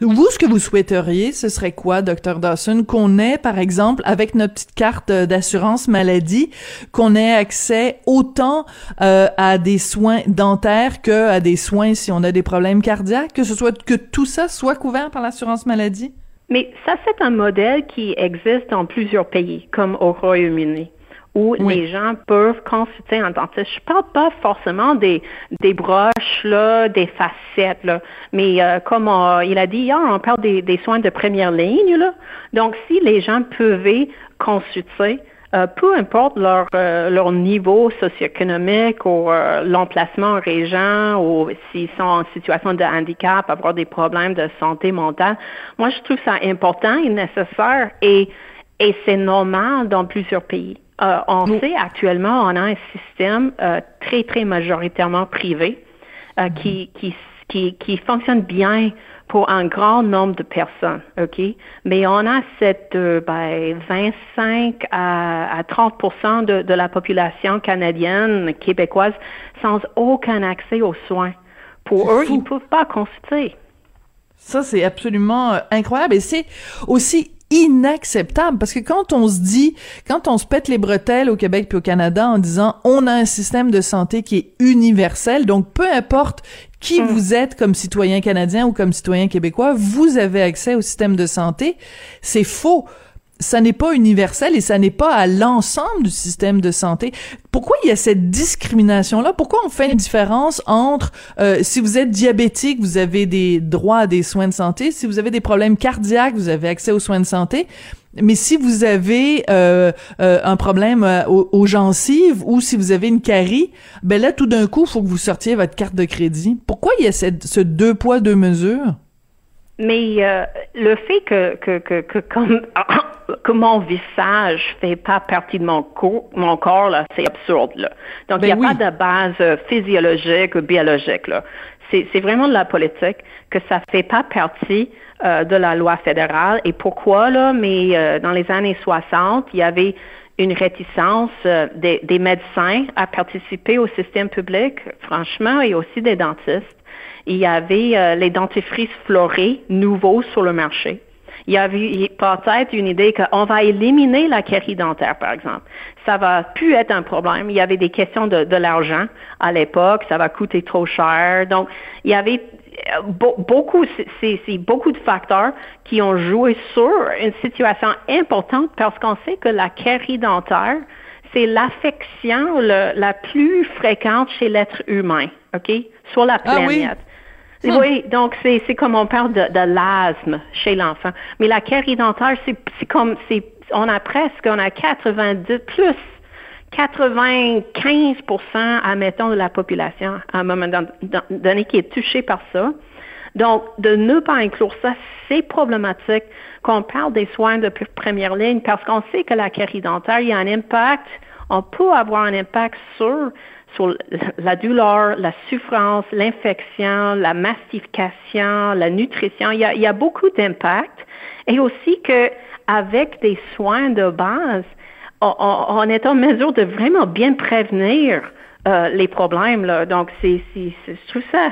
Vous, ce que vous souhaiteriez, ce serait quoi, docteur Dawson, qu'on ait, par exemple, avec notre petite carte d'assurance maladie, qu'on ait accès autant euh, à des soins dentaires que à des soins si on a des problèmes cardiaques, que ce soit que tout ça soit couvert par l'assurance maladie? Mais ça, c'est un modèle qui existe dans plusieurs pays, comme au Royaume-Uni où les gens peuvent consulter un dentiste. Je parle pas forcément des, des broches, là, des facettes, là, mais euh, comme il a dit hier, on parle des, des, soins de première ligne. Là. Donc, si les gens pouvaient consulter, euh, peu importe leur, euh, leur niveau socio-économique ou l'emplacement en région ou s'ils sont en situation de handicap, avoir des problèmes de santé mentale, moi, je trouve ça important et nécessaire et, et c'est normal dans plusieurs pays. Euh, on sait actuellement, on a un système euh, très, très majoritairement privé euh, qui, qui, qui, qui, fonctionne bien pour un grand nombre de personnes, OK? Mais on a cette ben, 25 à, à 30% de, de la population canadienne, québécoise, sans aucun accès aux soins. Pour eux, ils ne peuvent pas consulter. Ça, c'est absolument incroyable. Et c'est aussi inacceptable parce que quand on se dit, quand on se pète les bretelles au Québec puis au Canada en disant on a un système de santé qui est universel, donc peu importe qui mm. vous êtes comme citoyen canadien ou comme citoyen québécois, vous avez accès au système de santé, c'est faux. Ça n'est pas universel et ça n'est pas à l'ensemble du système de santé. Pourquoi il y a cette discrimination-là? Pourquoi on fait une différence entre euh, si vous êtes diabétique, vous avez des droits à des soins de santé, si vous avez des problèmes cardiaques, vous avez accès aux soins de santé, mais si vous avez euh, euh, un problème aux, gencives ou si vous avez une carie, ben là, tout d'un coup, il faut que vous sortiez votre carte de crédit. Pourquoi il y a cette, ce deux poids, deux mesures? Mais le fait que, que, que, que comme que mon visage fait pas partie de mon, mon corps, là, c'est absurde, là. Donc, il n'y a ben pas de base euh, physiologique ou biologique, là. C'est vraiment de la politique que ça fait pas partie euh, de la loi fédérale. Et pourquoi, là? Mais euh, dans les années 60, il y avait une réticence des, des, médecins à participer au système public, franchement, et aussi des dentistes. Il y avait les dentifrices florés nouveaux sur le marché il y avait peut-être une idée qu'on va éliminer la carie dentaire, par exemple. Ça va plus être un problème. Il y avait des questions de, de l'argent à l'époque, ça va coûter trop cher. Donc, il y avait euh, beaucoup, c'est beaucoup de facteurs qui ont joué sur une situation importante parce qu'on sait que la carie dentaire, c'est l'affection la plus fréquente chez l'être humain, OK? Sur la ah Oui, donc c'est c'est comme on parle de, de l'asthme chez l'enfant. Mais la carie dentaire, c'est comme c'est on a presque on a 90 plus 95% admettons de la population à un moment donné qui est touchée par ça. Donc, de ne pas inclure ça, c'est problématique qu'on parle des soins de première ligne parce qu'on sait que la carie dentaire, il y a un impact, on peut avoir un impact sur sur la douleur, la souffrance, l'infection, la mastification, la nutrition. Il y a, beaucoup d'impact. Et aussi que avec des soins de base, on, est en mesure de vraiment bien prévenir euh, les problèmes. Donc, c'est, je trouve ça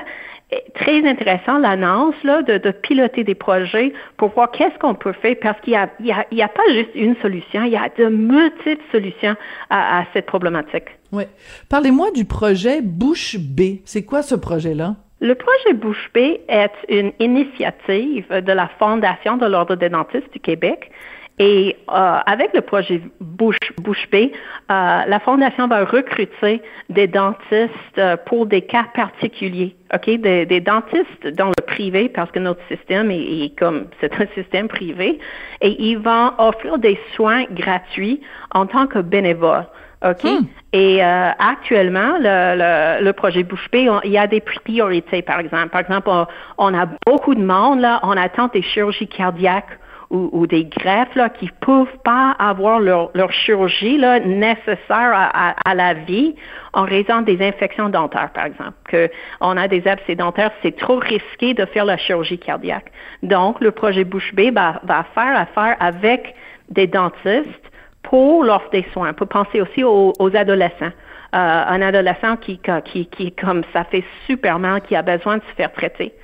très intéressant, l'annonce, là, de, de, piloter des projets pour voir qu'est-ce qu'on peut faire parce qu'il n'y a, il y a, il y a, pas juste une solution, il y a de multiples solutions à, à cette problématique. Oui. Parlez-moi du projet Bouche B. C'est quoi ce projet-là? Le projet Bouche B est une initiative de la Fondation de l'Ordre des dentistes du Québec et euh, avec le projet Bouche, Bouche B, euh, la Fondation va recruter des dentistes euh, pour des cas particuliers, ok, des, des, dentistes dans le privé parce que notre système est, comme [LAUGHS] c'est un système privé, et ils vont offrir des soins gratuits en tant que bénévoles. OK? Hmm. Et euh, actuellement, le, le, projet Bouche B, il y a des priorités, par exemple. Par exemple, on, on, a beaucoup de monde, là, on attend des chirurgies cardiaques ou, des greffes là, qui peuvent pas avoir leur, leur chirurgie là, nécessaire à, à, la vie en raison des infections dentaires, par exemple. Que on a des abcès dentaires, c'est trop risqué de faire la chirurgie cardiaque. Donc, le projet Bouche B va, va faire affaire avec des dentistes pour l'offre des soins. On peut penser aussi aux, aux adolescents. Euh, un adolescent qui, qui, qui, comme ça fait super mal, qui a besoin de se faire traiter.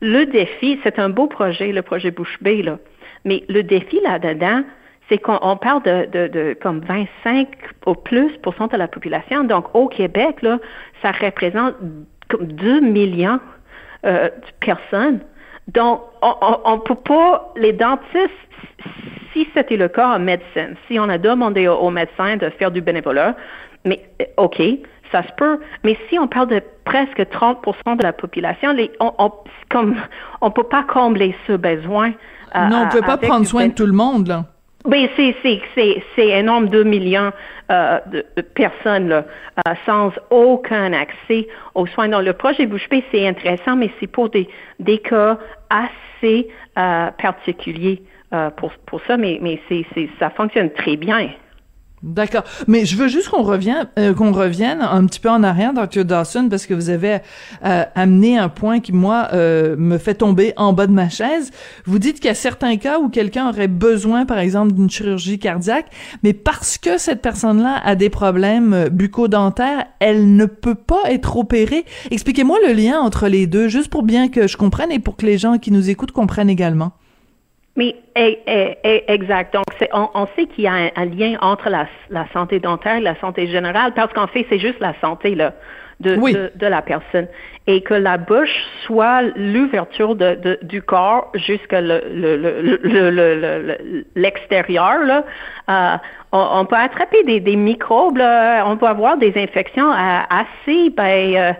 Le défi, c'est un beau projet, le projet Bouche B, là. Mais le défi là-dedans, c'est qu'on parle de, de, de, comme 25 au plus de la population. Donc, au Québec, là, ça représente comme 2 millions euh, de personnes. Donc, on ne peut pas, les dentistes, si c'était le cas en médecine, si on a demandé aux, médecins de faire du bénévolat, mais euh, OK, ça se peut, mais si on parle de presque 30% de la population, les, on, on, comme, [LAUGHS] on peut pas combler ce besoin non, on ne peut pas prendre soin de tout le monde, là. Oui, c'est, c'est, c'est, énorme, 2 millions euh, de, personnes là, euh, sans aucun accès aux soins. Dans le projet Bouche c'est intéressant, mais c'est pour des, des cas assez euh, particuliers pour, pour ça, mais, mais c'est, c'est, ça fonctionne très bien. D'accord. Mais je veux juste qu'on revienne, euh, qu'on revienne un petit peu en arrière, Dr. Dawson, parce que vous avez euh, amené un point qui, moi, euh, me fait tomber en bas de ma chaise. Vous dites qu'il y a certains cas où quelqu'un aurait besoin, par exemple, d'une chirurgie cardiaque, mais parce que cette personne-là a des problèmes bucco-dentaires, elle ne peut pas être opérée. Expliquez-moi le lien entre les deux, juste pour bien que je comprenne et pour que les gens qui nous écoutent comprennent également. Mais eh, eh, eh, exact. Donc, on, on, sait qu'il y a un, lien entre la, la, santé dentaire et la santé générale, parce qu'en fait, c'est juste la santé là. de, de, la personne et que la bouche soit l'ouverture de, du corps jusqu'à l'extérieur. Le, le, euh, on, peut attraper des, des microbes, on peut avoir des infections euh, assez ben, euh,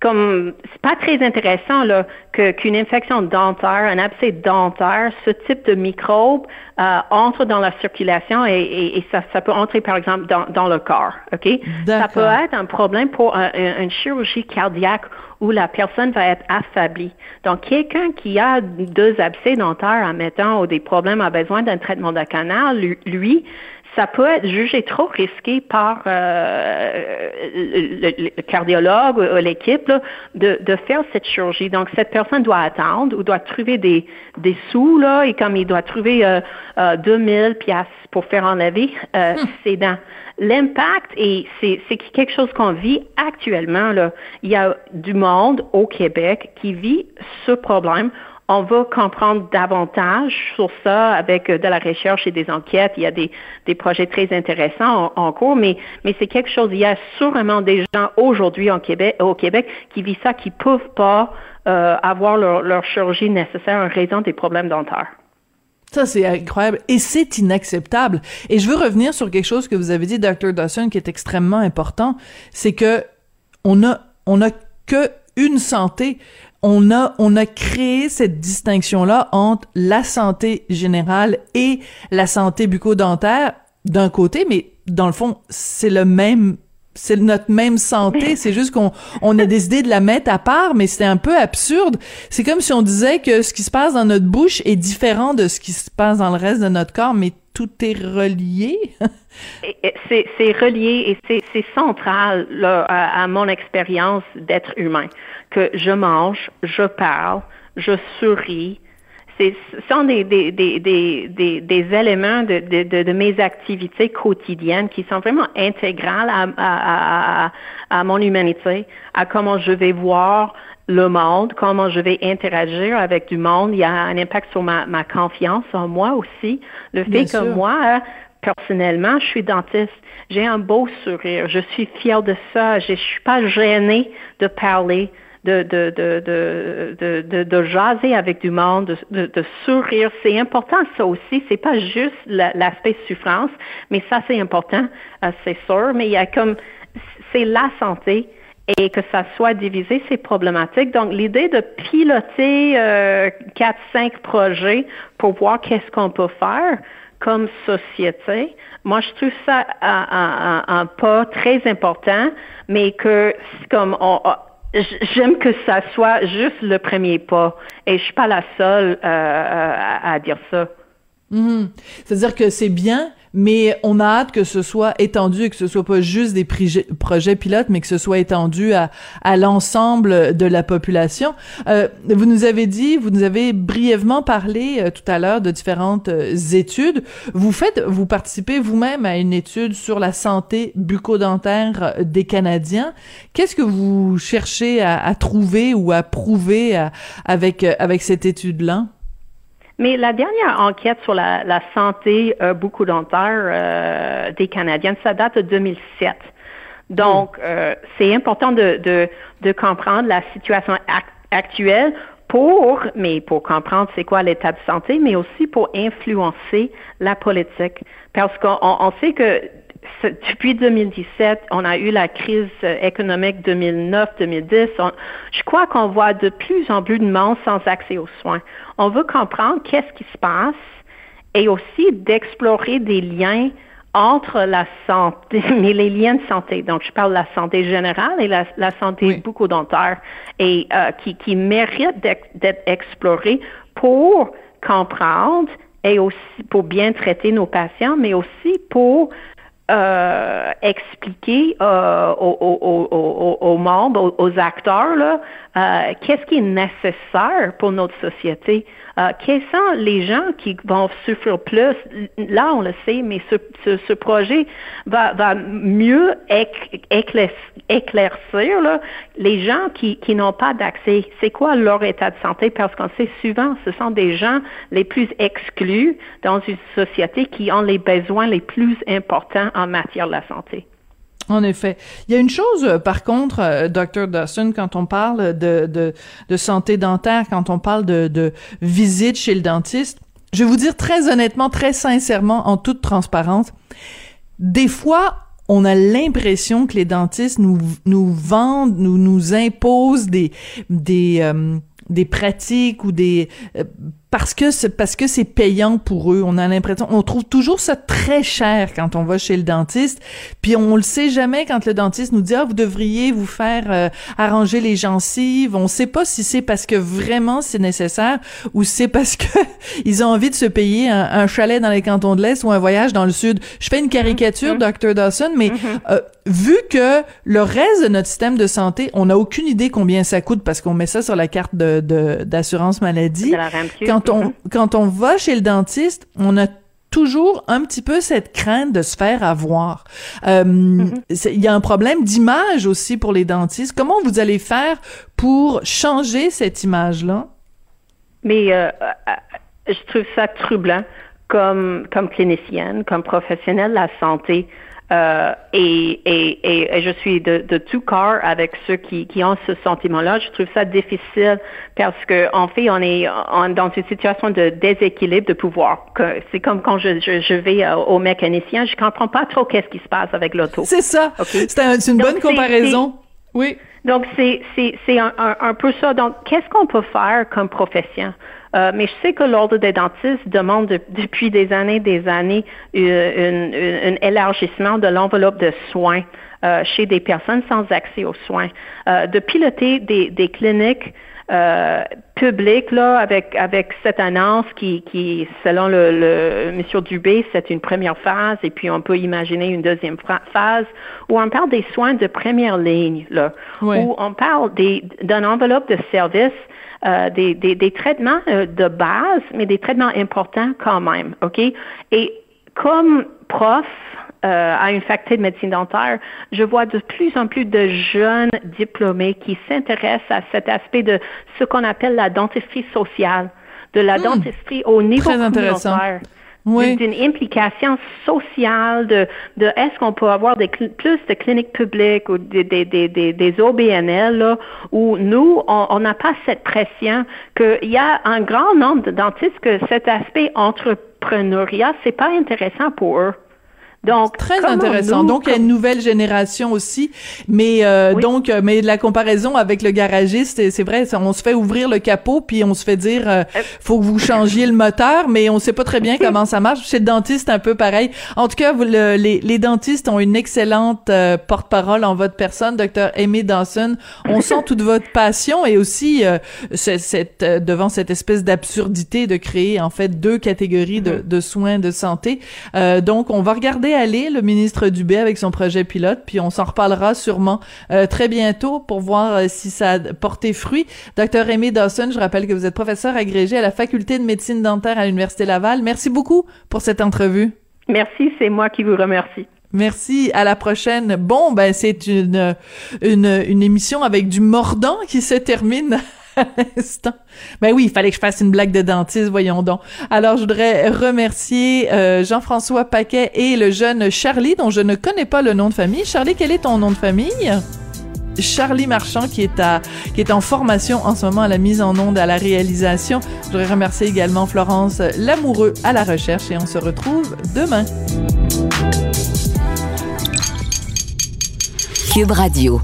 comme c'est pas très intéressant là que qu'une infection dentaire, un abcès dentaire, ce type de microbe euh, entre dans la circulation et, et, et, ça, ça peut entrer par exemple dans, dans le corps, ok? Ça peut être un problème pour une chirurgie cardiaque où la personne va être affaiblie. Donc quelqu'un qui a deux abcès dentaires, admettons, ou des problèmes a besoin d'un traitement de canal, lui ça peut être jugé trop risqué par euh, le, cardiologue ou, l'équipe de, de, faire cette chirurgie. Donc, cette personne doit attendre ou doit trouver des, des sous, là, et comme il doit trouver euh, euh, 2000 pièces pour faire enlever euh, hmm. ses dents. L'impact, et c'est, c'est quelque chose qu'on vit actuellement, là. Il y a du monde au Québec qui vit ce problème on va comprendre davantage sur ça avec euh, de la recherche et des enquêtes. Il y a des, projets très intéressants en, cours, mais, c'est quelque chose, il y a sûrement des gens aujourd'hui au Québec, qui vivent ça, qui peuvent pas euh, avoir leur, chirurgie nécessaire en raison des problèmes dentaires. Ça, c'est incroyable. Et c'est inacceptable. Et je veux revenir sur quelque chose que vous avez dit, Dr. Dawson, qui est extrêmement important. C'est que on a, on que une santé on a, on a créé cette distinction-là entre la santé générale et la santé bucco-dentaire d'un côté, mais dans le fond, c'est le même c'est notre même santé, c'est juste qu'on on a décidé de la mettre à part, mais c'est un peu absurde. C'est comme si on disait que ce qui se passe dans notre bouche est différent de ce qui se passe dans le reste de notre corps, mais tout est relié? c'est relié et c'est central à, mon expérience d'être humain. Que je mange, je parle, je souris. Ce sont des, éléments de, mes activités quotidiennes qui sont vraiment intégrales à mon humanité, à comment je vais voir le monde, comment je vais interagir avec du monde. Il y a un impact sur ma, ma confiance en moi aussi. Le fait que moi, personnellement, je suis dentiste. J'ai un beau sourire. Je suis fière de ça. Je, ne suis pas gênée de parler, de, de, de, de, de, de jaser avec du monde, de, de, sourire. C'est important, ça aussi. C'est pas juste l'aspect souffrance, mais ça, c'est important, euh, c'est sûr. Mais il y a comme, c'est la santé et que ça soit divisé, c'est problématique. Donc, l'idée de piloter euh, quatre, cinq projets pour voir qu'est-ce qu'on peut faire comme société, moi, je trouve ça un, pas très important, mais que comme on, j'aime que ça soit juste le premier pas. Et je suis pas la seule euh, à, dire ça. Mm-hmm. C'est-à-dire que c'est bien mais on a hâte que ce soit étendu et que ce soit pas juste des projets pilotes, mais que ce soit étendu à, à l'ensemble de la population. Euh, vous nous avez dit, vous nous avez brièvement parlé euh, tout à l'heure de différentes euh, études. Vous faites, vous participez vous-même à une étude sur la santé bucco-dentaire des Canadiens. Qu'est-ce que vous cherchez à, à trouver ou à prouver avec avec cette étude-là? Mais la dernière enquête sur la, la santé euh, beaucoup dentaire euh, des Canadiens, ça date de 2007. Donc, hmm. euh, c'est important de, de, de, comprendre la situation actuelle pour, mais pour comprendre c'est quoi l'état de santé, mais aussi pour influencer la politique. Parce qu'on on sait que depuis 2017, on a eu la crise euh, économique 2009-2010. Je crois qu'on voit de plus en plus de monde sans accès aux soins. On veut comprendre qu'est-ce qui se passe et aussi d'explorer des liens entre la santé, [LAUGHS] mais les liens de santé. Donc, je parle de la santé générale et la, santé beaucoup bucco-dentaire et euh, qui, qui méritent d'être explorés pour comprendre et aussi pour bien traiter nos patients, mais aussi pour euh, expliquer euh, aux, membres, aux, acteurs, là, euh, qu'est-ce qui est nécessaire pour notre société? Euh, quels sont les gens qui vont souffrir plus? Là, on le sait, mais ce, ce, ce projet va, va mieux éclaircir là, les gens qui, qui n'ont pas d'accès. C'est quoi leur état de santé? Parce qu'on sait souvent, ce sont des gens les plus exclus dans une société qui ont les besoins les plus importants en matière de la santé. En effet. Il y a une chose, euh, par contre, euh, Dr. Dawson, quand on parle de, de, santé dentaire, quand on parle de, de visite chez le dentiste, je vais vous dire très honnêtement, très sincèrement, en toute transparence, des fois, on a l'impression que les dentistes nous, nous vendent, nous, nous imposent des, des, euh, des pratiques ou des parce que c'est parce que c'est payant pour eux. On a l'impression, on trouve toujours ça très cher quand on va chez le dentiste, puis on le sait jamais quand le dentiste nous dit ah vous devriez vous faire euh, arranger les gencives. On sait pas si c'est parce que vraiment c'est nécessaire ou c'est parce que [LAUGHS] ils ont envie de se payer un, chalet dans les cantons de l'Est ou un voyage dans le Sud. Je fais une caricature, mm-hmm. Dr Dawson, mais mm-hmm. euh, vu que le reste de notre système de santé, on n'a aucune idée combien ça coûte parce qu'on met ça sur la carte de d'assurance maladie. Quand Mm-hmm. [LAUGHS] quand on va chez le dentiste, on a toujours un petit peu cette crainte de se faire avoir. Euh, mm-hmm. Il y a un problème d'image aussi pour les dentistes. Comment vous allez faire pour changer cette image-là? Mais euh, euh, je trouve ça troublant comme, comme clinicienne, comme professionnelle de la santé. Euh, et, et, et, je suis de, de, tout cœur avec ceux qui, qui ont ce sentiment-là. Je trouve ça difficile parce que en fait, on est dans une situation de déséquilibre de pouvoir. C'est comme quand je, je, je vais euh, au mécanicien, je comprends pas trop qu'est-ce qui se passe avec l'auto. C'est ça. C'est une bonne comparaison. Oui. Donc, c'est, c'est, c'est un, un, peu ça. Donc, qu'est-ce qu'on peut faire comme profession? Euh, mais je sais que l'Ordre des dentistes demande depuis des années, des années, euh, un élargissement de l'enveloppe de soins euh, chez des personnes sans accès aux soins, de piloter des, des cliniques publiques là avec avec cette annonce qui qui selon le, le Monsieur Dubé c'est une première phase et puis on peut imaginer une deuxième phase où on parle des soins de première ligne là où on parle des d'une enveloppe de services euh, des, des, des, traitements euh, de base, mais des traitements importants quand même, OK? Et comme prof euh, à une faculté de médecine dentaire, je vois de plus en plus de jeunes diplômés qui s'intéressent à cet aspect de ce qu'on appelle la dentisterie sociale, de la hmm. dentisterie au niveau Très communautaire oui. d'une implication sociale de, de est-ce qu'on peut avoir des plus de cliniques publiques ou des, des, des, des, OBNL là, où nous, on n'a pas cette pression qu'il y a un grand nombre de dentistes que cet aspect entrepreneuriat, c'est pas intéressant pour eux. Donc très intéressant. donc il y a une nouvelle génération aussi, mais euh, donc euh, mais la comparaison avec le garagiste, c'est vrai, on se fait ouvrir le capot puis on se fait dire euh, faut que vous changiez le moteur, mais on sait pas très bien [LAUGHS] comment ça marche. Chez le dentiste un peu pareil. En tout cas, vous, les, les dentistes ont une excellente porte-parole en votre personne, docteur Amy Dawson. On sent toute votre passion et aussi cette devant cette espèce d'absurdité de créer en fait deux catégories de, mm-hmm. de soins de santé. donc on va regarder aller, le ministre Dubé, avec son projet pilote, puis on s'en reparlera sûrement euh, très bientôt pour voir euh, si ça a porté fruit. Docteur Amy Dawson, je rappelle que vous êtes professeur agrégé à la Faculté de médecine dentaire à l'Université Laval. Merci beaucoup pour cette entrevue. Merci, c'est moi qui vous remercie. Merci, à la prochaine. Bon, ben c'est une, une, une émission avec du mordant qui se termine [LAUGHS] Ben oui, il fallait que je fasse une blague de dentiste, voyons donc. Alors, je voudrais remercier euh, Jean-François Paquet et le jeune Charlie, dont je ne connais pas le nom de famille. Charlie, quel est ton nom de famille? Charlie Marchand qui est à qui est en formation en ce moment à la mise en onde à la réalisation. Je voudrais remercier également Florence Lamoureux à la recherche et on se retrouve demain. Cube Radio.